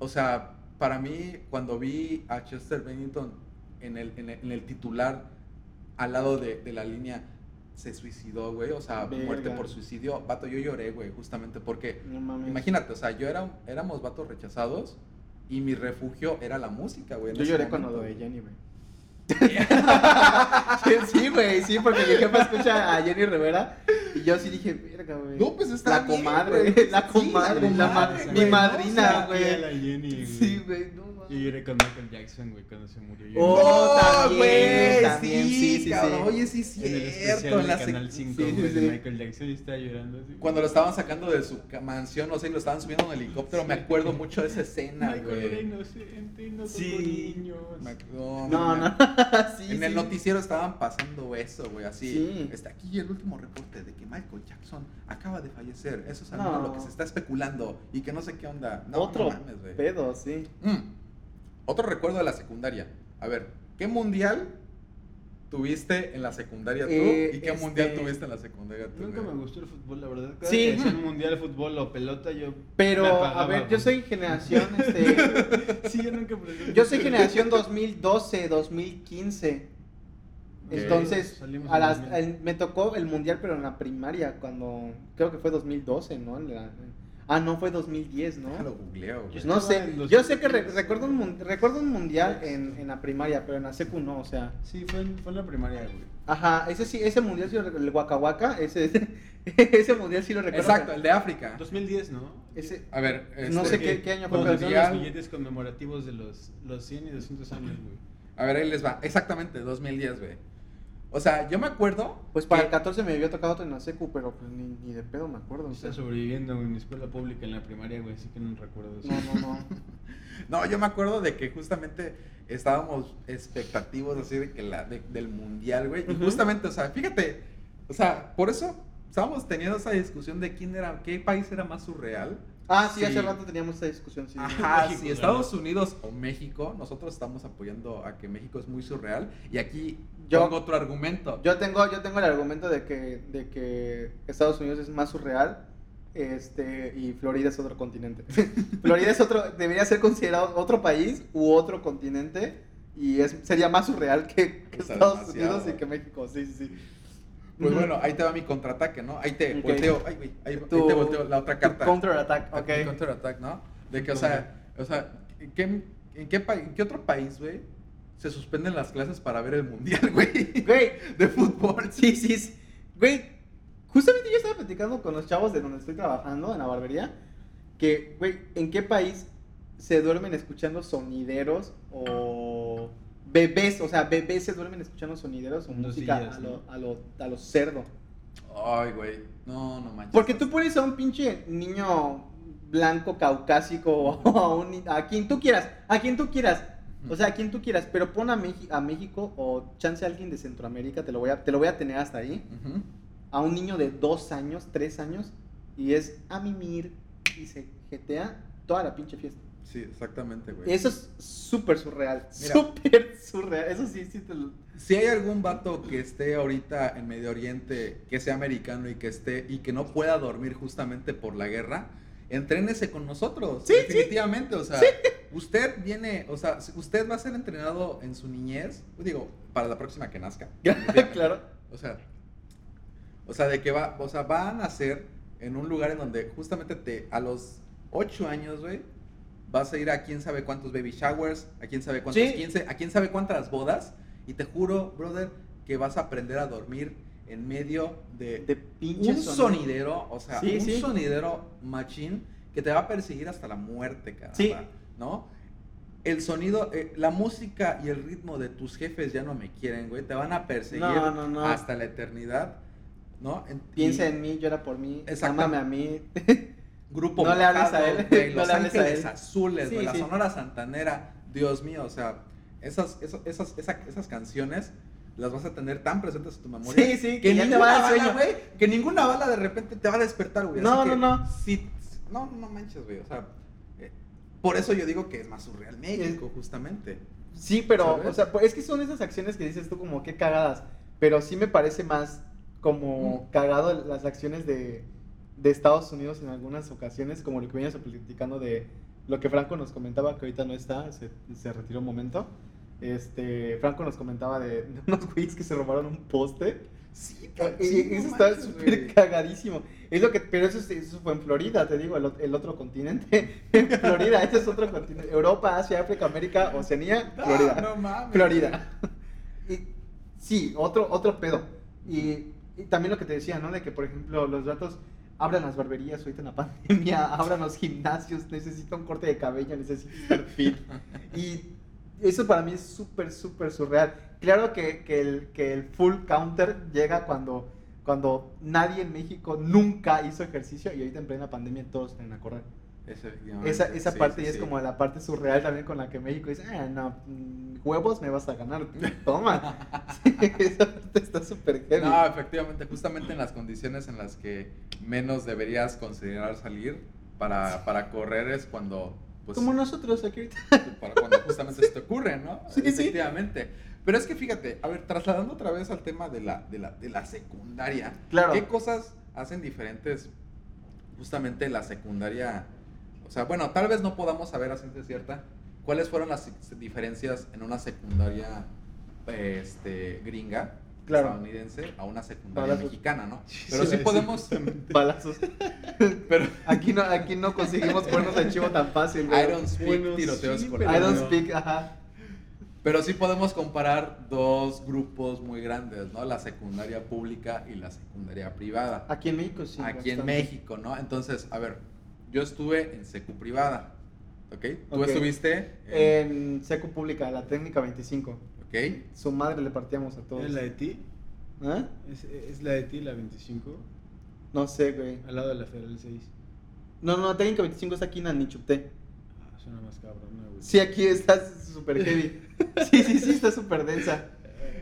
O sea, para mí, cuando vi a Chester Bennington en el, en el, en el titular al lado de, de la línea, se suicidó, güey, o sea, Verga. muerte por suicidio, vato, yo lloré, güey, justamente porque No mames. Imagínate, o sea, yo era, éramos vatos rechazados y mi refugio era la música, güey. Yo lloré cuando momento. lo de Jenny, güey. <laughs> sí, güey, sí, porque mi jefa escucha a Jenny Rivera y yo sí dije, verga, güey. No, pues está La bien, comadre, güey. <laughs> la Sí, comadre, la ma- comadre, mi güey, madrina, ¿no? O sea, güey. La Jenny, güey. Sí, güey, no Yo lloré con Michael Jackson, güey, cuando se murió. Yo Oh, ¡Oh, también, güey! también, sí, sí, sí, cabrón. sí. Oye, sí, es en el cierto. especial en de la sec- Canal 5, sí, güey, sí, de sí. Michael Jackson, y estaba llorando así. Cuando lo estaban sacando de su mansión, no sé, y lo estaban subiendo en un helicóptero, me acuerdo mucho de esa escena, Michael era güey. inocente y no Sí. niños. No, No, no, no. <laughs> sí, en el sí. noticiero estaban pasando eso, güey, así. Sí. Está aquí el último reporte de que Michael Jackson acaba de fallecer. Eso es al No. lo que se está especulando y que no sé qué onda. No, Otro no mames, güey. pedo, sí. Mm. Otro recuerdo de la secundaria. A ver, ¿qué mundial tuviste en la secundaria tú? Eh, ¿Y qué este- mundial tuviste en la secundaria tú? Nunca güey? me gustó el fútbol, la verdad. Cada Sí. que decían mundial, fútbol o pelota, yo. Pero, me a ver, yo soy generación, este... <laughs> Sí, yo nunca aprendí. Yo soy generación <laughs> 2012, 2015. Ok. Entonces, a las, 2000. el- me tocó el mundial, pero en la primaria, cuando creo que fue 2012, ¿no? En la- ah, no, fue 2010, ¿no? Déjalo googleo, güey. Yo No sé, yo sé que re- recuerdo, un, recuerdo un mundial en, en la primaria, pero en la secu no, o sea. Sí, fue en, fue en la primaria, güey. Ajá, ese sí, ese mundial lo el Waka Waka, ese, <laughs> ese mundial sí lo recuerdo. Exacto, el de África. 2010, ¿no? Ese, A ver, No este- sé qué- qué año fue, pero los billetes conmemorativos de los, los 100 y 200 años, güey. A ver, ahí les va. Exactamente, 2010, güey. O sea, yo me acuerdo. pues para que- el 14 me había tocado otro en la secu, pero pues ni, ni de pedo me acuerdo. o sea. Sobreviviendo en mi escuela pública en la primaria, güey, así que no recuerdo eso. No, no, no. <laughs> No, yo me acuerdo de que justamente estábamos expectativos así de que la de- del mundial, güey. Y justamente, o sea, fíjate, o sea, por eso estábamos teniendo esa discusión de quién era, qué país era más surreal. Ah, sí, Sí. hace rato teníamos esta discusión, sí. Ajá, México, si la Estados. Unidos o México, nosotros estamos apoyando a que México es muy surreal. Y aquí Yo- pongo otro argumento. Yo tengo, yo tengo el argumento de que, de que Estados Unidos es más surreal Este, y Florida es otro continente. <laughs> Florida es otro, debería ser considerado otro país u otro continente. Y es, sería más surreal que, Estados demasiado. Unidos y que México. Sí, sí, sí. Pues bueno, ahí te va mi contraataque, ¿no? Ahí te volteo, ay, güey, ahí, ahí te volteo la otra carta. Counterattack, ok. Counterattack, ¿no? De que, o sea, o sea, ¿en qué, en qué, en qué otro país, güey, se suspenden las clases para ver el mundial, <laughs> güey? Güey, De fútbol. Sí, sí, sí. Güey, justamente yo estaba platicando con los chavos de donde estoy trabajando, en la barbería, que, güey, ¿en qué país se duermen escuchando sonideros o bebés? O sea, bebés se duermen escuchando sonideros o música a, lo, ¿no? a, lo, a lo cerdo. Ay, güey. No, no manches. Porque tú pones a un pinche niño blanco, caucásico, <laughs> o a, un a quien tú quieras, a quien tú quieras. O sea, a quien tú quieras, pero pon a, Meji- a México o chance a alguien de Centroamérica, te lo voy a, te lo voy a tener hasta ahí. A un niño de dos años, tres años, y es a mimir y se jetea toda la pinche fiesta. Sí, exactamente, güey. Eso es súper surreal. Súper surreal. Eso sí, sí te lo. Si hay algún vato que esté ahorita en Medio Oriente, que sea americano y que esté y que no pueda dormir justamente por la guerra, entrénese con nosotros. Sí, definitivamente, o sea, usted viene, o sea, usted va a ser entrenado en su niñez, digo, para la próxima que nazca. <laughs> claro. O sea, o sea, de que va, o sea, va a nacer en un lugar en donde justamente te, a los 8 años, güey, vas a ir a quién sabe cuántos baby showers, a quién sabe cuántos Sí. 15, a quién sabe cuántas bodas, y te juro, brother, que vas a aprender a dormir en medio de, De pinche un sonido. sonidero, o sea, Sí, un sí. sonidero machín que te va a perseguir hasta la muerte, caramba, Sí. ¿no? El sonido, eh, la música y el ritmo de tus jefes ya no me quieren, güey, te van a perseguir No, no, no. hasta la eternidad, ¿no? En- Piensa y en mí, llora por mí, Exactamente. ámame a mí. <laughs> Grupo No le hables a él, güey, <laughs> Los le hables a Ángeles él. Azules, Sí, güey, la. Sonora Santanera, Dios mío, o sea, esas, esas, esas, esa- esas canciones las vas a tener tan presentes en tu memoria. Sí, sí, que, que ya te ninguna va a bala, güey, que ninguna bala de repente te va a despertar, güey. No, así que no, no. sí, no, no manches, güey, o sea, eh, por eso yo digo que es más surreal México, justamente. Sí, pero, ¿Sabes? o sea, pues, es que son esas acciones que dices tú como qué cagadas. Pero sí me parece más como Mm. cagado las acciones de, de Estados Unidos en algunas ocasiones, como lo que veníamos platicando de lo que Franco nos comentaba, que ahorita no está, se, se retiró un momento. Este, Franco nos comentaba de, de <laughs> unos güeyes que se robaron un poste. Sí, eso está súper cagadísimo. Es lo que, pero eso, es- eso fue en Florida, te digo, el, el otro continente. <laughs> En Florida, este es otro continente. Europa, Asia, África, América, <laughs> Oceanía, Florida. No, mames. Florida. Y, sí, otro, otro pedo. Y, y también lo que te decía, ¿no? De que, por ejemplo, los datos abran las barberías ahorita en la pandemia, abran los gimnasios, necesito un corte de cabello, necesito estar fit. Y eso para mí es súper, súper surreal. Claro que, que el, que el full counter llega cuando, cuando nadie en México nunca hizo ejercicio y ahorita en plena pandemia todos tienen a correr. Esa, esa sí, parte sí, es sí. como la parte surreal también con la que México dice, ah, no, mm, huevos me vas a ganar, toma. <laughs> Esa parte está súper heavy. No, efectivamente, justamente en las condiciones en las que menos deberías considerar salir para, para correr es cuando, pues, Como nosotros aquí ahorita. <laughs> para cuando justamente se te ocurre, ¿no? Sí, sí. efectivamente. Pero es que fíjate, a ver, trasladando otra vez al tema de la, de la, de la secundaria, Claro. ¿qué cosas hacen diferentes justamente la secundaria? O sea, bueno, tal vez no podamos saber a ciencia cierta cuáles fueron las diferencias en una secundaria este, gringa, Claro. estadounidense, a una secundaria Balazos. mexicana, ¿no? <laughs> Pero Sí, podemos... <laughs> Balazos. <laughs> Pero, Aquí no, aquí no conseguimos ponernos el chivo tan fácil. güey. I don't speak Bueno, tiroteo sí, escolar. I don't ¿no? speak, ajá. Pero sí podemos comparar dos grupos muy grandes, ¿no? La secundaria pública y la secundaria privada. Aquí en México sí. Aquí en. México, ¿no? Entonces, a ver, yo estuve en secu privada, ¿ok? Tú estuviste en... En Secu Pública, la técnica 25. ¿Ok? Su madre le partíamos a todos. ¿Es la de ti? ¿Ah? ¿Es, es la de ti, la 25? No sé, güey. Al lado de la Federal 6. No, no, técnica 25 está aquí en Anichupté. Ah, suena más cabrón, güey. Sí, aquí está súper heavy. <laughs> Sí, sí, sí, está súper densa.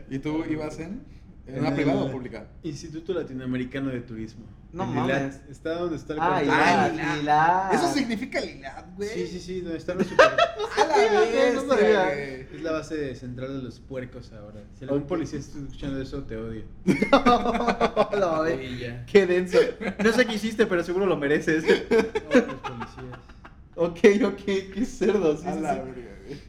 ¿Y tú ibas en? ¿En una privada o pública? Instituto Latinoamericano de Turismo. No mames. Está donde está el Ah. Ah, Lilad, Lilad. Lilad. Eso significa Lilad, güey. Sí, sí, sí, donde están los super... A la No bestia, sabía. güey. Es la base central de los puercos ahora. Si algún policía está escuchando eso, te odio. Y ya. Qué denso. No sé qué hiciste, pero seguro lo mereces. No, los policías. ok, ok, qué cerdo. Sí, A sí, la sí. verga, güey.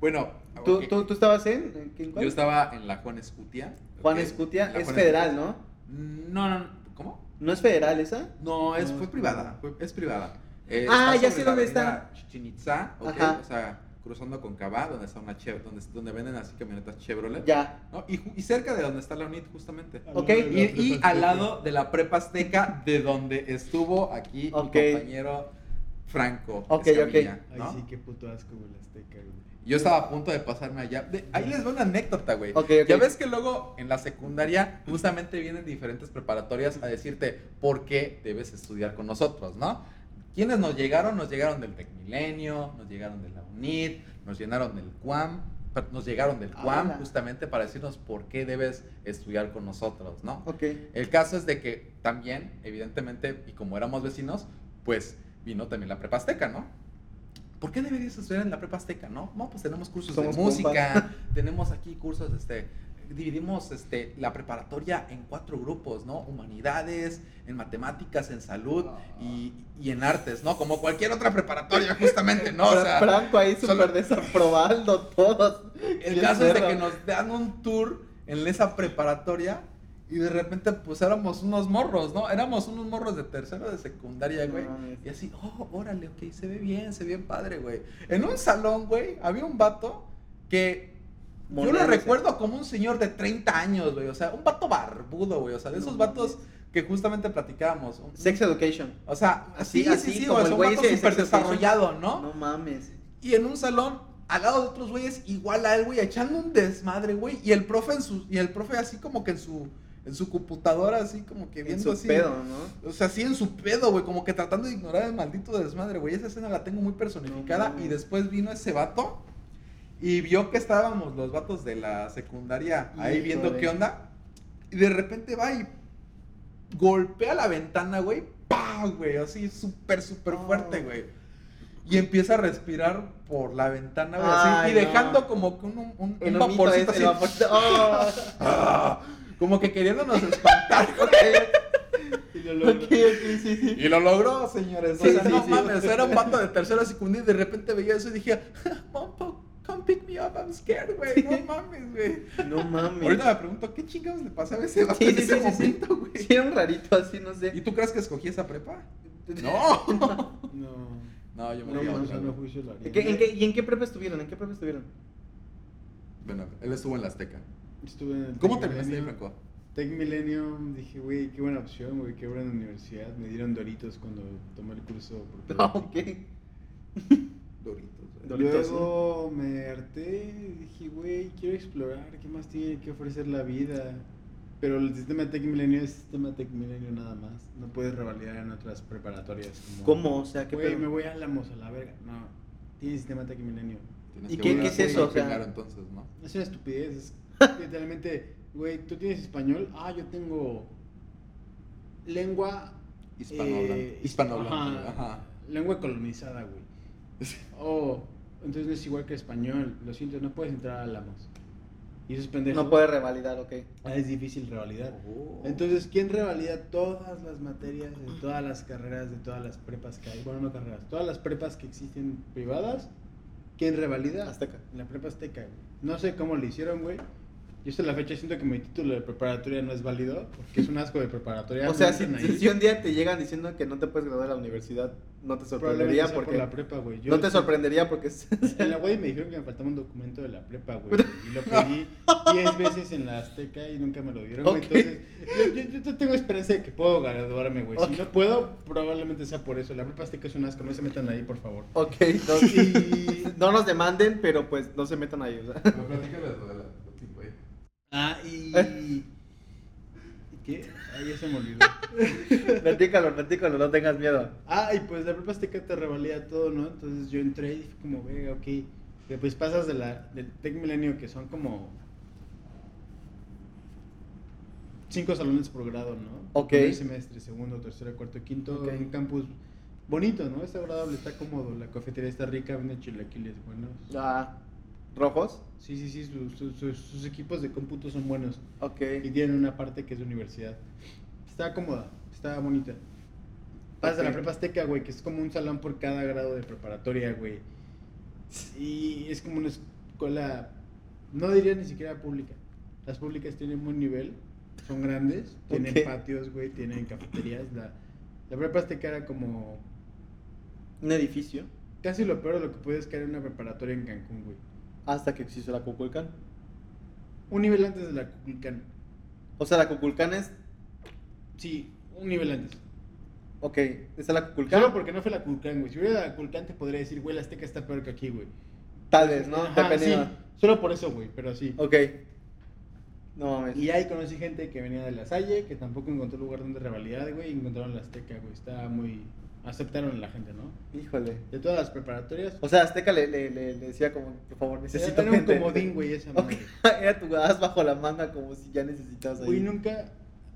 Bueno, ¿Tú, ok. tú, tú estabas en? ¿en cuál? yo estaba en la Juan Escutia. Juan ok. Escutia es Juan federal, ¿no? Escutia. No, no, no. ¿Cómo? ¿No es federal esa? No, es, No, fue es privada. fue- es privada. Eh, Ah, está ya sé dónde avenida Chichen Itza, ok, Ajá. o sea, cruzando con Cabá, donde está una Chevrolet, donde, donde venden así camionetas Chevrolet. Ya. ¿no? Y, y cerca de donde está la UNIT, justamente. Ok, Y, y al <laughs> lado de la prepa azteca, de donde estuvo aquí Ok. mi compañero Franco. Ok, Escamilla, Ay, ¿no? sí, qué puto asco, la azteca, güey. Yo estaba a punto de pasarme allá. De- ahí les va una anécdota, güey. Ya ves que luego en la secundaria justamente vienen diferentes preparatorias a decirte por qué debes estudiar con nosotros, ¿no? ¿Quiénes nos llegaron? Nos llegaron del Tecmilenio, nos llegaron de la UNIT, nos llenaron del CUAM, nos llegaron del CUAM Ala. justamente para decirnos por qué debes estudiar con nosotros, ¿no? Ok. El caso es de que también, evidentemente, y como éramos vecinos, pues vino también la prepa azteca, ¿no? ¿Por qué deberías estudiar en la prepa azteca, no? No, pues tenemos cursos Somos de música, tenemos aquí cursos, este, dividimos este, la preparatoria en cuatro grupos, ¿no? Humanidades, en matemáticas, en salud y, y en artes, ¿no? Como cualquier otra preparatoria, justamente, ¿no? O sea, Franco ahí solo- súper desaprobando todos. el Qué caso es de que nos dan un tour en esa preparatoria y de repente pues éramos unos morros, ¿no? Éramos unos morros de tercero de secundaria, güey. Y así, oh, órale, ok, se ve bien, se ve bien padre, güey. En un salón, güey, había un vato que yo lo Moneándose. recuerdo como un señor de 30 años, güey. O sea, un vato barbudo, güey. O sea, de esos No vatos que justamente platicábamos. Sex Education. O sea, Así, sí, así, sí, sí, como güey. el Es un güey súper desarrollado, ¿no? No mames. Y en un salón, al lado de otros güeyes, igual a él, güey, echando un desmadre, güey. Y el profe en su, y el profe así como que en su, en su computadora, así como que En viendo su así. pedo, ¿no? O sea, sí en su pedo, güey, como que tratando de ignorar el maldito desmadre, güey. Esa escena la tengo muy personificada. No y después vino ese vato y vio que estábamos los vatos de la secundaria ahí viendo qué onda. Y de repente va y golpea la ventana, güey. ¡Pah! güey, así súper, súper Oh. fuerte, güey. Y empieza a respirar por la ventana, güey, así. Ay, Y dejando como que un, un, un vaporcito así. el vaporcito. <laughs> Oh. Como que queriéndonos espantar, <laughs> güey. Y lo logró. Sí, sí. Y lo logró, señores. O Sí, sea, sí, no sí. mames, era un vato de tercera secundaria y de repente veía eso y dije, <laughs> Mom, po- come pick me up, I'm scared, güey. No mames, güey. No mames. Ahorita me pregunto, ¿qué chingados le pasaba a ese vato Sí, en sí, ese sí, sí, sí. momento, güey? Sí, era un rarito así, no ¿Y sé. tú crees que escogí esa prepa? <laughs> No. No. No, yo me No no lo haría. ¿En qué, en qué- ¿Y en qué prepa estuvieron? ¿En qué prepa estuvieron? Bueno, él estuvo en la Azteca. Estuve en el ¿Cómo terminaste ahí. Franco? Tech Millennium, dije, güey, qué buena opción, güey, qué buena universidad. Me dieron Doritos cuando tomé el curso. por Ah, <laughs> ok. Doritos, güey. Doritos, Luego me harté dije, güey, quiero explorar, ¿qué más tiene que ofrecer la vida? Pero el sistema Tech Milenio es sistema Tech Milenio nada más. No puedes revalidar en otras preparatorias. Como, ¿Cómo? O sea, ¿qué Güey, me voy a Álamos a la verga. No, tiene sistema Tech Milenio. ¿Y que qué- qué es eso? O sea- primero, entonces, ¿no? Es una estupidez. Es <laughs> literalmente, güey, tú tienes español. Ah, yo tengo lengua. Hispanohablante. eh, Hispanohablante, ajá, ajá. Lengua colonizada, güey. <laughs> Oh, entonces no es igual que español. Lo siento, no puedes entrar a Álamos. Y eso es pendejo. No puede revalidar, ok. Ah, es difícil revalidar. Oh. Entonces, ¿quién revalida todas las materias de todas las carreras, de todas las prepas que hay? Bueno, no carreras, todas las prepas que existen privadas. ¿Quién revalida? Azteca. La prepa Azteca, güey. No sé cómo lo hicieron, güey. Yo hasta la fecha siento que mi título de preparatoria no es válido, porque es un asco de preparatoria. <laughs> O sea, no si, si un día te llegan diciendo que no te puedes graduar de la universidad, no te sorprendería sea por porque... la prepa, güey. Yo No te sorprendería porque... es- En la güey me dijeron que me faltaba un documento de la prepa, güey. <laughs> Y lo pedí 10 veces en la Azteca y nunca me lo dieron, güey. Ok. Entonces, yo, yo- yo tengo esperanza de que puedo graduarme, güey. Si Ok. no puedo, probablemente sea por eso. La prepa Azteca es un asco, no se metan ahí, por favor. Ok, no, <laughs> Y- no nos demanden, pero pues no se metan ahí, o sea. Pero platícales lo de la-. Ah, y. ¿Y qué? Ah, ya se me olvidó. <laughs> Platícalo, platícalo, no tengas miedo. Ah, y pues la prepa Azteca te revalida todo, ¿no? Entonces yo entré y fue como, venga, ok. Pues pasas de la, del Tec Milenio, que son como. cinco salones por grado, ¿no? Ok. Primer semestre, segundo, tercero, cuarto, quinto. Ok. Un campus bonito, ¿no? Está agradable, está cómodo. La cafetería está rica, vende chilaquiles buenos. Ah, ¿Rojos? Sí, sí, sí, sus, sus- sus- sus equipos de cómputo son buenos. Ok. Y tienen una parte que es de universidad. Está cómoda, está bonita. Pasas a la prepa azteca, güey, que es como un salón por cada grado de preparatoria, güey. Y es como una escuela, no diría ni siquiera pública. Las públicas tienen buen nivel, son grandes, tienen Ok. patios, güey, tienen cafeterías. La, la prepa azteca era como Un edificio. casi lo peor de lo que puedes caer en una preparatoria en Cancún, güey. Hasta que existió la Cuculcán. Un nivel antes de la Cuculcán. O sea, la Cuculcán es. Sí, un nivel antes. Ok, ¿esa es la Cuculcán? Solo porque no fue la Culcán, güey. Si hubiera la Culcán, te podría decir, güey, la Azteca está peor que aquí, güey. Tal vez, ¿no? Ajá, Dependiendo. sí, solo por eso, güey, pero sí. Ok. No mames. Y ahí conocí gente que venía de la Salle, que tampoco encontró lugar donde revalidar, güey, y encontraron la Azteca, güey. Estaba muy... Aceptaron a la gente, ¿no? Híjole. De todas las preparatorias... O sea, Azteca le, le, le, le decía como, por favor, necesito era un comodín, güey, esa madre. <laughs> Era tu as bajo la manga como si ya necesitabas ahí. Güey, nunca...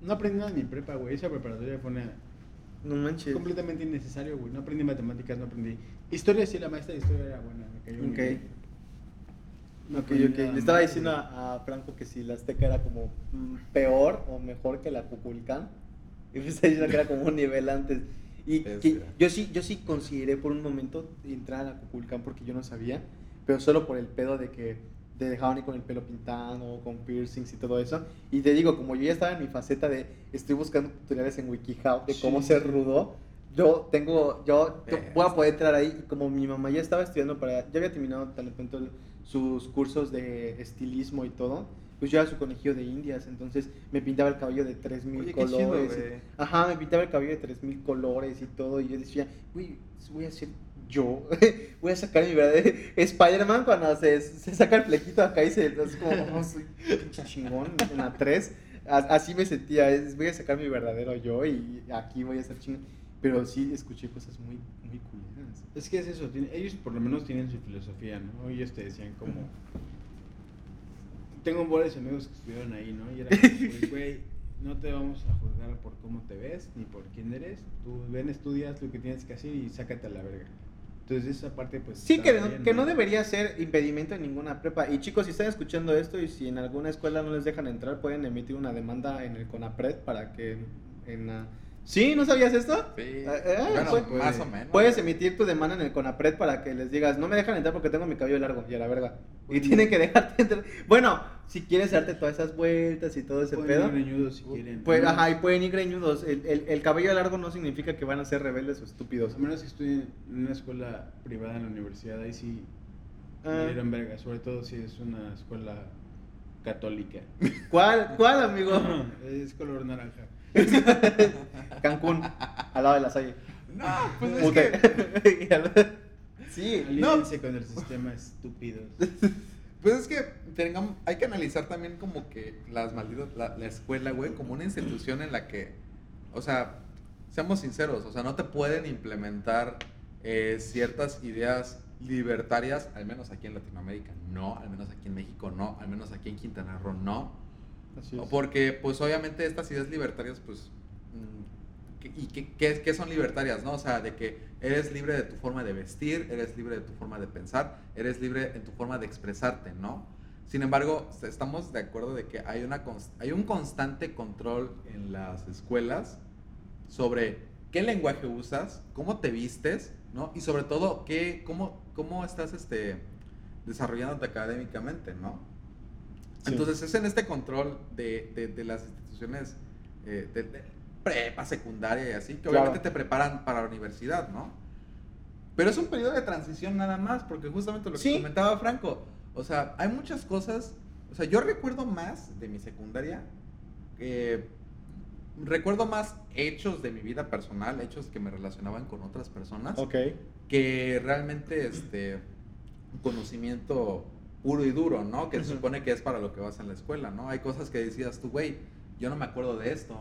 No aprendí nada en mi prepa, güey. Esa preparatoria fue una... No manches. completamente innecesario, güey. No aprendí matemáticas, no aprendí... Historia, sí, la maestra de historia era buena, me cayó Ok. bien. No Ok, ok. Le estaba diciendo a, a Franco que si la Azteca era como mm, peor o mejor que la Cuculcán. Y me está diciendo que era como un nivel antes. Y que yo sí, yo sí consideré por un momento entrar a Cuculcán porque yo no sabía, pero solo por el pedo de que te dejaban ir con el pelo pintado, con piercings y todo eso. Y te digo, como yo ya estaba en mi faceta de estoy buscando tutoriales en WikiHow de cómo Sí. ser rudo, yo tengo, yo yo voy a poder entrar ahí. Y como mi mamá ya estaba estudiando para, ya había terminado tal vez sus cursos de estilismo y todo, pues yo era su conejillo de indias, entonces me pintaba el cabello de 3000 Oye, qué chido, colores. y-. Ajá, me pintaba el cabello de 3000 colores y todo. Y yo decía, uy, voy a hacer yo. <laughs> voy a sacar mi verdadero. Spider-Man cuando se, se saca el flejito acá y se. Es como, oh, soy pinche chingón en la 3. Así me sentía. es, voy a sacar mi verdadero yo y aquí voy a ser chingón. Pero sí escuché cosas muy, muy culeras. Es que es eso, tiene- ellos por lo menos tienen su filosofía, ¿no? Ellos te decían como... Tengo varios amigos que estuvieron ahí, ¿no? Y era como, <laughs> pues, güey, no te vamos a juzgar por cómo te ves ni por quién eres. Tú ven, estudias lo que tienes que hacer y sácate a la verga. Entonces esa parte pues... Sí, que, estaba no- bien, que no debería ser impedimento en ninguna prepa. Y chicos, si están escuchando esto y si en alguna escuela no les dejan entrar, pueden emitir una demanda en el CONAPRED para que en la... ¿Sí? ¿No sabías esto? Sí. Eh, eh, bueno, pues, más o menos. Puedes emitir tu demanda en el CONAPRED para que les digas, no me dejan entrar porque tengo mi cabello largo y a la verga. Y Pueden- tienen que dejarte entrar. Bueno, si quieres darte todas esas vueltas y todo ese Pueden pedo. ir greñudos si quieren. Pues, menos- ajá, y pueden ir greñudos. El, el, el cabello largo no significa que van a ser rebeldes o estúpidos. A menos que estudien en una escuela privada en la universidad, ahí sí Ah. dieron verga. Sobre todo si es una escuela católica. ¿Cuál, cuál, amigo? <laughs> es color naranja. <laughs> Cancún, al lado de la salle. No, pues es que. <laughs> sí, Alíense con el sistema estúpido. <laughs> Pues es que tengamos, hay que analizar también como que las malditas, la, la escuela, güey, como una institución en la que, o sea, seamos sinceros, o sea, no te pueden implementar eh, ciertas ideas libertarias, al menos aquí en Latinoamérica, no, al menos aquí en México, no, al menos aquí en Quintana Roo, no. Así es. Porque, pues, obviamente estas ideas libertarias, pues, mm, ¿qué- ¿y qué, qué- qué son libertarias, no? O sea, de que eres libre de tu forma de vestir, eres libre de tu forma de pensar, eres libre en tu forma de expresarte, ¿no? Sin embargo, estamos de acuerdo de que hay, una, hay un constante control en las escuelas sobre qué lenguaje usas, cómo te vistes, ¿no? Y sobre todo, qué, cómo, cómo estás este, desarrollándote académicamente, ¿no? Entonces es en este control de, de- de las instituciones eh, de, de prepa, secundaria y así, que Claro. obviamente te preparan para la universidad, ¿no? Pero es un periodo de transición nada más, porque justamente lo que Sí. comentaba Franco, o sea, hay muchas cosas, o sea, yo recuerdo más de mi secundaria, eh, recuerdo más hechos de mi vida personal, hechos que me relacionaban con otras personas, Ok. que realmente este conocimiento puro y duro, ¿no? Que se supone que es para lo que vas en la escuela, ¿no? Hay cosas que decías tú, güey, yo no me acuerdo de esto.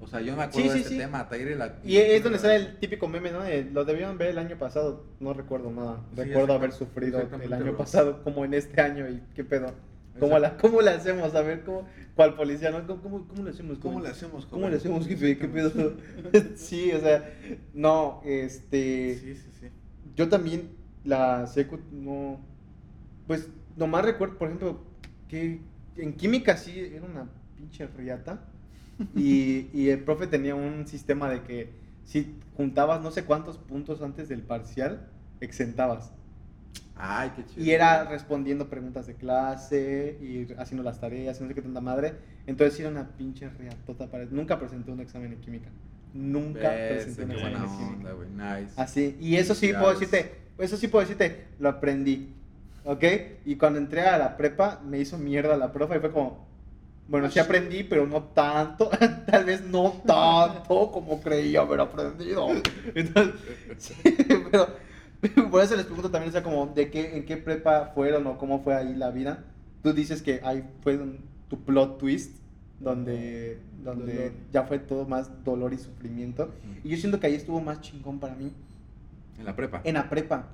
O sea, yo me acuerdo Sí, de este sí. tema, Tair y la... Y es donde sale el típico meme, ¿no? De, lo debieron ver el año pasado. No recuerdo nada. Recuerdo haber sufrido el año pasado como en este año y qué pedo. ¿Cómo, la, ¿Cómo le hacemos? A ver, ¿cómo, ¿cuál policía? No? ¿Cómo, cómo, cómo le hacemos? ¿Cómo le hacemos, ¿Cómo le hacemos, jefe? ¿Qué pedo? <laughs> <laughs> sí, o sea, no, este... Sí, sí, sí. Yo también la secu no. Pues nomás recuerdo, por ejemplo, que en química sí era una pinche riata. Y, y el profe tenía un sistema de que si juntabas no sé cuántos puntos antes del parcial, exentabas. Ay, qué chido. Y era respondiendo preguntas de clase y haciendo las tareas, no sé qué tanta madre. Entonces era una pinche riatota. Para... Nunca presenté un examen de química. Nunca presenté un examen de química. onda. Nice. Así, y eso sí Ya puedo decirte, eso sí puedo decirte, lo aprendí, ¿ok? Y cuando entré a la prepa, me hizo mierda la profe y fue como, bueno, sí aprendí, pero no tanto, <laughs> tal vez no tanto como creía haber aprendido. <laughs> Entonces, sí, <laughs> pero por eso les pregunto también, o sea, como, ¿de qué, en qué prepa fueron o cómo fue ahí la vida? Tú dices que ahí fue tu plot twist, donde, donde Dolor. ya fue todo más dolor y sufrimiento. Y yo siento que ahí estuvo más chingón para mí. En la prepa. En la prepa.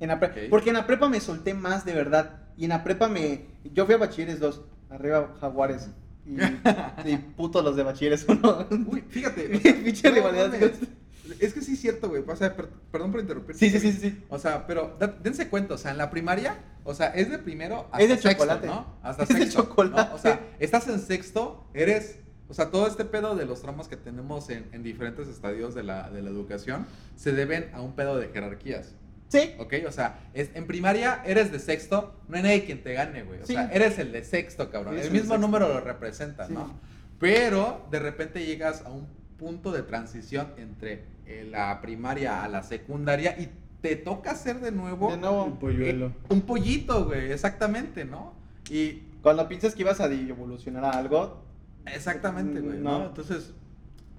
En la. Porque en la prepa me solté más de verdad. Y en la prepa me. Yo fui a bachilleres 2. Arriba Jaguares. Y, <laughs> y putos los de bachilleres 1. Uy, fíjate. <laughs> o sea, no. Es que sí es cierto, güey. O sea, per- perdón por interrumpir. Sí, sí, sí, sí. O sea, pero da- dense cuenta, o sea, en la primaria, o sea, es de primero hasta Es de sexto, chocolate. ¿no? Hasta Es de sexto. chocolate. ¿no? O sea, estás en sexto, eres, o sea, todo este pedo de los traumas que tenemos en, en diferentes estadios de la, de la educación se deben a un pedo de jerarquías, Sí. ¿ok? O sea, es- en primaria eres de sexto, no hay nadie quien te gane, güey. O Sí. sea, eres el de sexto, cabrón. Eres el mismo sexto. número lo representa, Sí. ¿no? Pero de repente llegas a un punto de transición entre eh, la primaria a la secundaria y te toca hacer de nuevo, De nuevo. Un polluelo. eh, un pollito, güey, exactamente, ¿no? Y Cuando piensas que ibas a evolucionar a algo. exactamente, güey, ¿no? No. Entonces,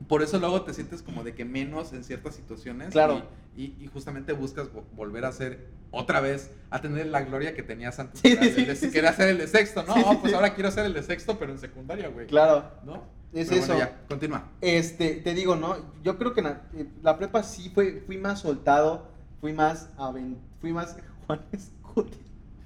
por eso luego te sientes como de que menos en ciertas situaciones. Claro. Y, y- y justamente buscas vo- volver a ser otra vez, a tener la gloria que tenías antes. Sí, sí, de- sí, sí, que era ser el de sexto, ¿no? Oh, pues ahora quiero ser el de sexto, pero en secundaria, güey. Claro. ¿No? Es Pero eso. bueno, ya, continúa. Este, te digo, ¿no? Yo creo que la, la prepa sí fue, fui más soltado, fui más fui más <laughs> Juanes Cuti.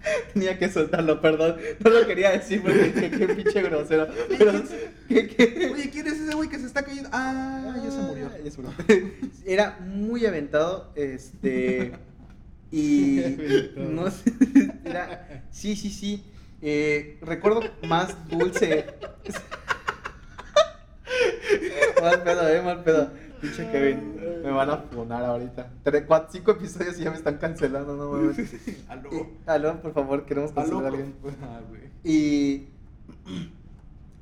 <laughs> Tenía que soltarlo, perdón. No lo quería decir porque qué, qué pinche grosero. <laughs> Pero, ¿qué, qué? Oye, ¿quién es ese güey que se está cayendo? Ah, ya se murió. Ah, ya se murió. <laughs> Era muy aventado, este. Y. No sé. Era. Sí, sí, sí. Eh, recuerdo más dulce. mal pedo, eh, mal pedo. Pinche Kevin. Me van a funar ahorita. Tres, cuatro, cinco episodios y ya me están cancelando, no mames. <laughs> Aló. Y- Aló, por favor, queremos cancelar a alguien. <laughs> Ah, güey. Y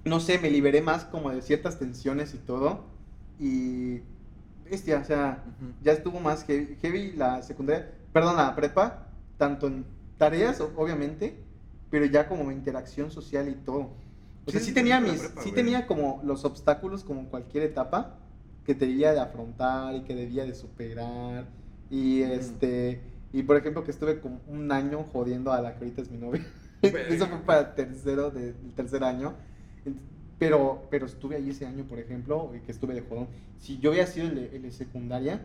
no sé, me liberé más como de ciertas tensiones y todo. Y bestia, o sea, ya estuvo más heavy, heavy la secundaria, perdón, la prepa, tanto en tareas, obviamente, pero ya como interacción social y todo. O sea, Sí, tenía mis, prepa, sí güey. tenía como los obstáculos como en cualquier etapa que debía de afrontar y que debía de superar. Y este, y por ejemplo que estuve como un año jodiendo a la que ahorita es mi novia. <laughs> Eso fue para tercero de, el tercer año. Pero, pero estuve ahí ese año, por ejemplo, que estuve de jodón. Si yo hubiera sido el el de secundaria,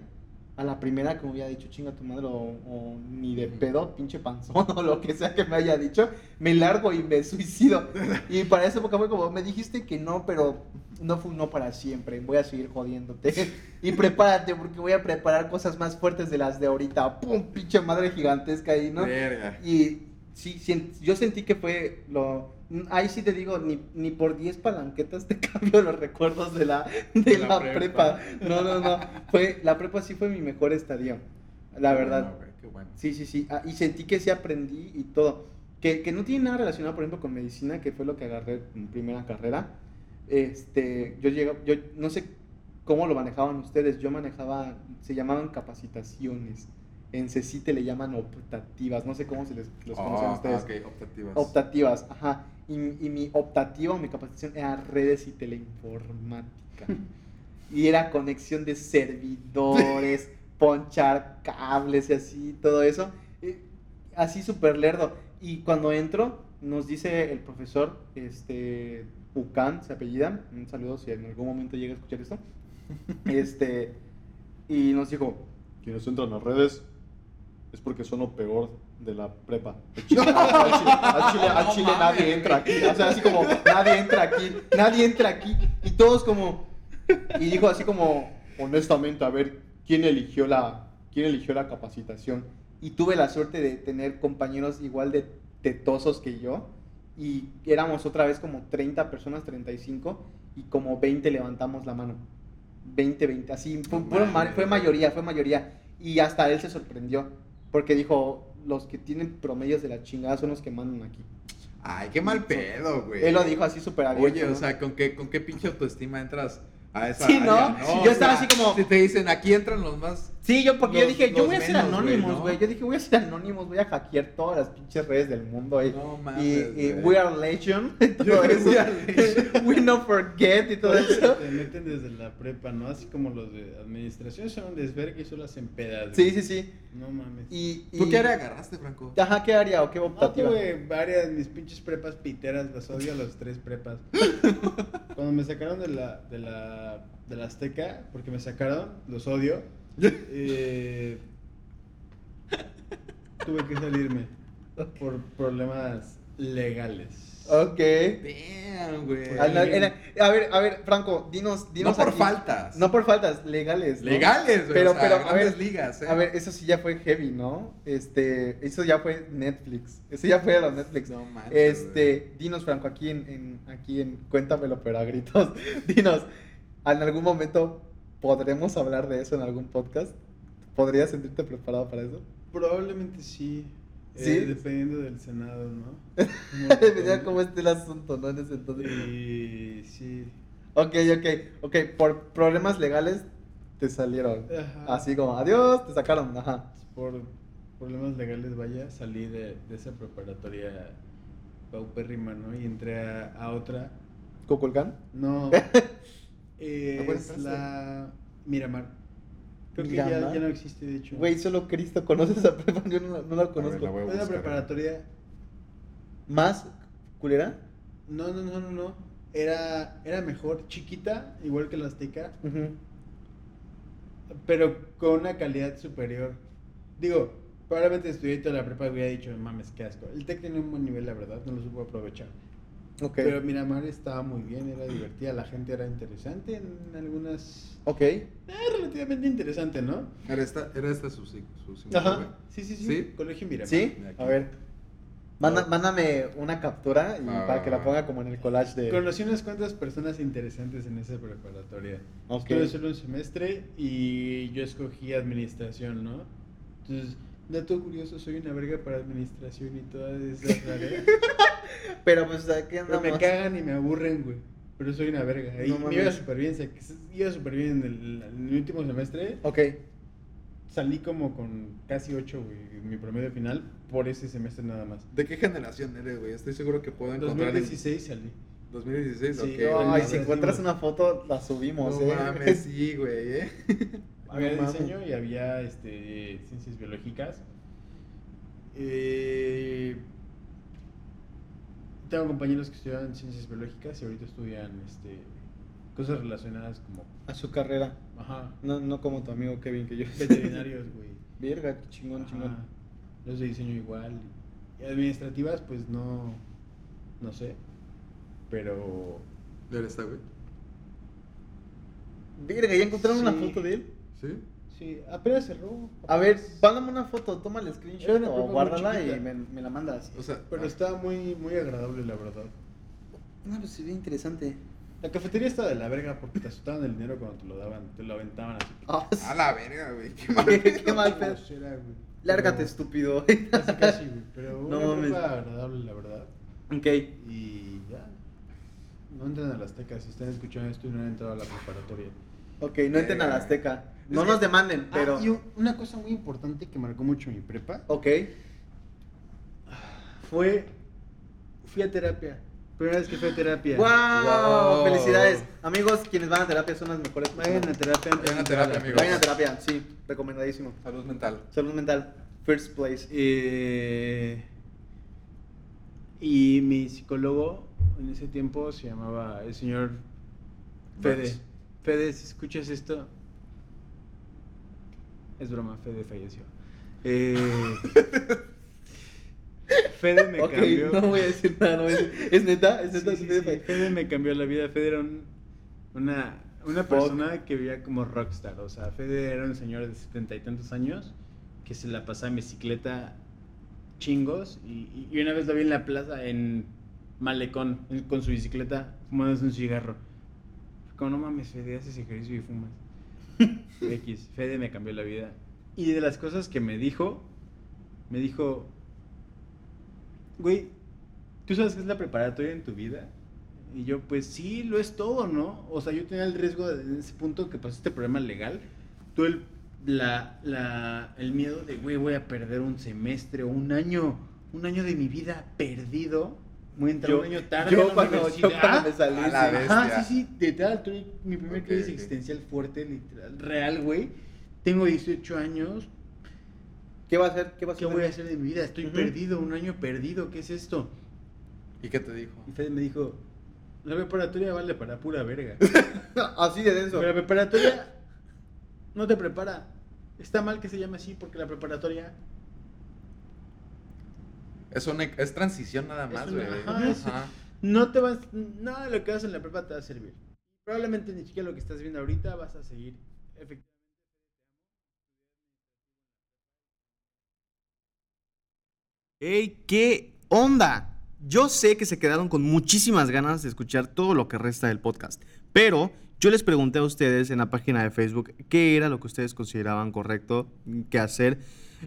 a la primera que me hubiera dicho chinga tu madre o, o ni de pedo, pinche panzón <laughs> o lo que sea que me haya dicho, me largo y me suicido. Y para esa época fue como, me dijiste que no, pero no fue un no para siempre, voy a seguir jodiéndote. Y prepárate porque voy a preparar cosas más fuertes de las de ahorita. ¡Pum! Pinche madre gigantesca ahí, ¿no? Verga. Y sí, yo sentí que fue lo... Ahí sí te digo, ni, ni por 10 palanquetas te <laughs> cambio los recuerdos de la, de La la, prepa. prepa. No, no, no. Fue, la prepa sí fue mi mejor estadio. La Qué verdad. bueno, qué bueno. Sí, sí, sí. Ah, y sentí que sí aprendí y todo. Que, que no tiene nada relacionado, por ejemplo, con medicina, que fue lo que agarré en primera carrera. Este, yo llego, yo no sé cómo lo manejaban ustedes. Yo manejaba, se llamaban capacitaciones. En CECITE le llaman optativas. No sé cómo se les los conocen Ah, ustedes. ok, optativas. Optativas, ajá. Y, y mi optativa o mi capacitación era redes y teleinformática. <laughs> y era conexión de servidores, <laughs> ponchar cables y así, todo eso. Así súper lerdo. Y cuando entro, nos dice el profesor, este, Ucan, se apellida, un saludo si en algún momento llega a escuchar esto. <laughs> Este, y nos dijo, ¿quiénes entran a redes? es porque son lo peor de la prepa. <laughs> Al chile, al chile, al chile- al No mames. nadie entra aquí. O sea, así como, nadie entra aquí, nadie entra aquí. Y todos como, y dijo así como, honestamente, a ver, ¿quién eligió la, quién eligió la capacitación? Y tuve la suerte de tener compañeros igual de tetosos que yo. Y éramos otra vez como 30 personas, 35, y como 20 levantamos la mano. 20, 20, así, fue, mames. fue mayoría, fue mayoría. Y hasta él se sorprendió, porque dijo, los que tienen promedios de la chingada son los que mandan aquí. Ay, qué mal pedo, güey. Él lo dijo así súper abierto. Oye, o sea, ¿con qué, ¿con qué pinche autoestima entras a esa Sí, ¿no? área, yo estaba sea, así como- Si te dicen, aquí entran los más... Sí, yo porque yo dije, yo voy a ser menos, güey, anónimos, ¿no? güey. Yo dije, voy a ser anónimos, voy a hackear todas las pinches redes del mundo ahí. No y, mames, y güey. We Are Legion, <laughs> y todo <laughs> eso. Are <laughs> We No Forget y todo eso. Te meten desde la prepa, ¿no? Así como los de administración son un desvergue y solo hacen pedas. Sí, güey. sí, sí. No mames. Y, ¿Tú qué área agarraste, Franco? Ajá, ¿qué haría o qué No, optativa? tuve varias, mis pinches prepas piteras, las odio a los tres prepas. Cuando me sacaron de la, de la, de la Azteca, porque me sacaron, los odio, eh, tuve que salirme por problemas legales. Ok. Damn, güey. A, la- era- a ver, a ver, Franco, dinos, No dinos por aquí. faltas. No por faltas, legales. ¿no? Legales, güey. Pero, o sea, pero, a ver, ligas, ¿eh? a ver, eso sí ya fue heavy, ¿no? Este, eso ya fue Netflix. Eso ya fue a los Netflix. No manches, Este, dinos, Franco, aquí en, en- aquí en Cuéntamelo, pero a gritos. <laughs> Dinos, ¿en algún momento podremos hablar de eso en algún podcast? ¿Podrías sentirte preparado para eso? Probablemente sí. ¿Sí? eh, dependiendo del Senado, ¿no? <laughs> Dependiendo de cómo esté el asunto, ¿no? En ese entonces. Y sí. Ok, ok, ok. Por problemas legales te salieron. Ajá. Así como, adiós, te sacaron. Ajá. Por problemas legales, vaya, salí de, de esa preparatoria paupérrima, ¿no? Y entré a, a otra. ¿Cuculcán? No. <laughs> ¿A cuál es la Miramar. Creo que ya, ya no existe, de hecho. Güey, solo Cristo conoce esa <laughs> prepa, yo no, la- no la conozco. la buscar. preparatoria. ¿Más culera? No, no, no, no, no. Era, era mejor, chiquita, igual que la Azteca, pero con una calidad superior. Digo, probablemente estudié toda la prepa y hubiera dicho, mames, qué asco. El TEC tenía un buen nivel, la verdad, no lo supo aprovechar. Ok. Pero Miramar estaba muy bien, era divertida, la gente era interesante en algunas... Ok. Eh, relativamente interesante, ¿no? Era esta, era esta su, su Ajá. Sí, sí, sí. ¿Sí? Colegio Miramar. ¿Sí? A ver. Manda- mándame una captura y Va, para que la ponga como en el collage de. Conocí unas cuantas personas interesantes en esa preparatoria. Ok. Estuve solo un semestre y yo escogí administración, ¿no? Entonces, dato curioso, soy una verga para administración y todas esas <laughs> tareas. Pero pues aquí Pero andamos. me cagan y me aburren, güey. Pero soy una verga. Y No me iba súper bien, se- iba súper bien en el, en el último semestre. Ok. Salí como con casi 8, güey, en mi promedio final, por ese semestre nada más. ¿De qué generación eres, güey? Estoy seguro que puedo encontrar. en- 2016 salí. 2016, Sí, ok. no, la si encuentras una foto, la subimos, No eh. mames, <laughs> sí, güey, ¿eh? Había No mames. diseño y había este, ciencias biológicas. Eh, tengo compañeros que estudian ciencias biológicas y ahorita estudian este, cosas relacionadas como A su carrera. ajá, No, no como tu amigo Kevin que yo. veterinarios, güey. <laughs> Verga, chingón, Ajá. chingón. Los de diseño igual. Y administrativas, pues no, no sé. Pero ¿Dónde está, güey? Verga, ¿ya encontraron una foto de él? ¿Sí? sí, apenas cerró. A ver, mándame una foto, toma el screenshot o guárdala y me, me la mandas. O sea, Pero ah, estaba muy, muy agradable, la verdad. No, pues se ve interesante. La cafetería estaba de la verga porque te asustaban el dinero cuando te lo daban, te lo aventaban así. Ah, <laughs> A la verga, güey. Qué mal. qué mal pedo. Lárgate, Pero- estúpido. <laughs> Casi, casi, güey. Pero No una mames. agradable, la verdad. ok. Y ya. No entren a las tecas. Si están escuchando esto y no han entrado a la preparatoria. Ok, no entren a la Azteca. No Es nos que- demanden, pero. Ah, y un- una cosa muy importante que marcó mucho mi prepa Ok. fue. Fui a terapia. Primera vez que fui a terapia. ¡Wow! Wow. Felicidades. Amigos, quienes van a terapia son las mejores. Vayan a terapia. Vayan a terapia, la amigos. Vayan a terapia, sí. Recomendadísimo. Salud mental. Salud mental. First place. Eh, y mi psicólogo en ese tiempo se llamaba el señor Fede. Fede, si escuchas esto, es broma, Fede falleció. <laughs> Eh, Fede me cambió. no voy a decir nada, no voy a decir. ¿Es neta? ¿Es neta? Sí, sí, sí, Fede me cambió la vida. Fede era un- una, una persona que vivía como rockstar. O sea, Fede era un señor de setenta y tantos años que se la pasaba en bicicleta chingos. Y, y una vez lo vi en la plaza, en Malecón, con su bicicleta, fumándose un cigarro. Como no mames, Fede, haces ejercicio y fumas. <laughs> X, Fede me cambió la vida. Y de las cosas que me dijo, me dijo, güey, ¿tú sabes qué es la preparatoria en tu vida? Y yo, pues sí, lo es todo, ¿no? O sea, yo tenía el riesgo de, en ese punto que pasó este problema legal, todo el, la, la, el miedo de, güey, voy a perder un semestre o un año, un año de mi vida perdido. Voy a entrar Yo- un año tarde yo a la cuando- yo cuando me salí, A la sí. sí, literal, tuve mi primer Ok, crisis ok. existencial fuerte, literal, real, güey. Tengo 18 años, ¿Qué va a hacer? ¿Qué va a ¿qué voy a hacer de mi vida? Estoy perdido, un año perdido, ¿qué es esto? ¿Y qué te dijo? Y Fede me dijo, la preparatoria vale para pura verga. <laughs> Así de denso. Pero la preparatoria no te prepara. Está mal que se llame así porque la preparatoria Es, una, es transición nada más, güey. no te vas, nada de lo que hagas en la prepa te va a servir. Probablemente ni siquiera lo que estás viendo ahorita vas a seguir. Efectivamente. ¡Ey, qué onda! Yo sé que se quedaron con muchísimas ganas de escuchar todo lo que resta del podcast, pero yo les pregunté a ustedes en la página de Facebook qué era lo que ustedes consideraban correcto que hacer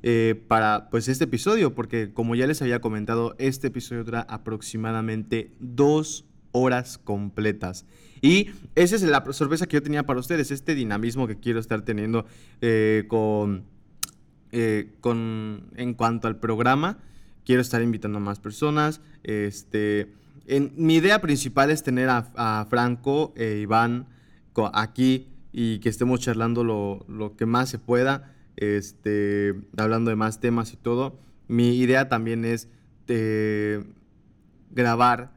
eh, para pues este episodio, porque como ya les había comentado, este episodio dura aproximadamente dos horas completas. Y esa es la sorpresa que yo tenía para ustedes, este dinamismo que quiero estar teniendo eh, con, eh, con, en cuanto al programa. Quiero estar invitando a más personas. Este, mi idea principal es tener a, Franco e Iván aquí y que estemos charlando lo, lo que más se pueda, este, hablando de más temas y todo. Mi idea también es eh, grabar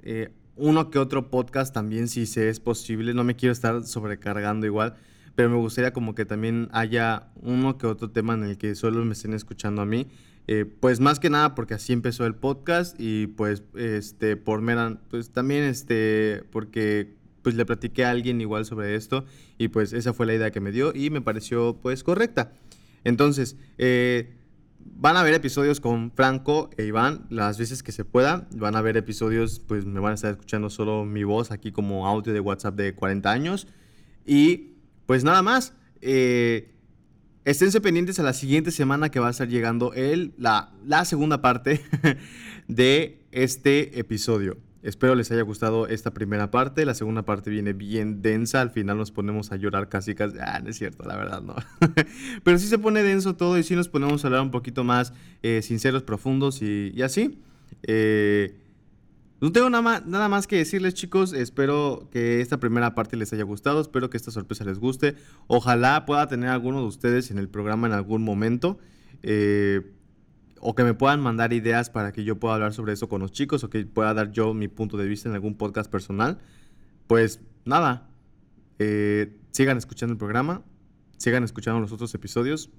eh, uno que otro podcast también si se es posible. No me quiero estar sobrecargando igual, pero me gustaría como que también haya uno que otro tema en el que solo me estén escuchando a mí. Eh, pues más que nada porque así empezó el podcast y pues este por mera, pues también este porque pues le platiqué a alguien igual sobre esto y pues esa fue la idea que me dio y me pareció pues correcta. Entonces, eh, van a haber episodios con Franco e Iván las veces que se pueda. Van a haber episodios, pues me van a estar escuchando solo mi voz aquí como audio de WhatsApp de 40 años. Y pues nada más. eh, esténse pendientes a la siguiente semana que va a estar llegando el, la, la segunda parte <laughs> de este episodio. Espero les haya gustado esta primera parte. La segunda parte viene bien densa. Al final nos ponemos a llorar casi casi. Ah, no es cierto, la verdad no. <laughs> Pero sí se pone denso todo y sí nos ponemos a hablar un poquito más eh, sinceros, profundos y, así. Eh, no tengo nada más, que decirles, chicos. Espero que esta primera parte les haya gustado. Espero que esta sorpresa les guste. Ojalá pueda tener alguno de ustedes en el programa en algún momento. Eh, o que me puedan mandar ideas para que yo pueda hablar sobre eso con los chicos. O que pueda dar yo mi punto de vista en algún podcast personal. Pues nada. eh, sigan escuchando el programa. Sigan escuchando los otros episodios.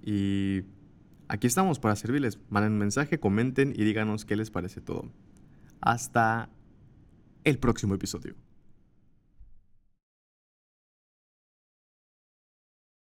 Y aquí estamos para servirles. Manden mensaje, comenten y díganos qué les parece todo. Hasta el próximo episodio.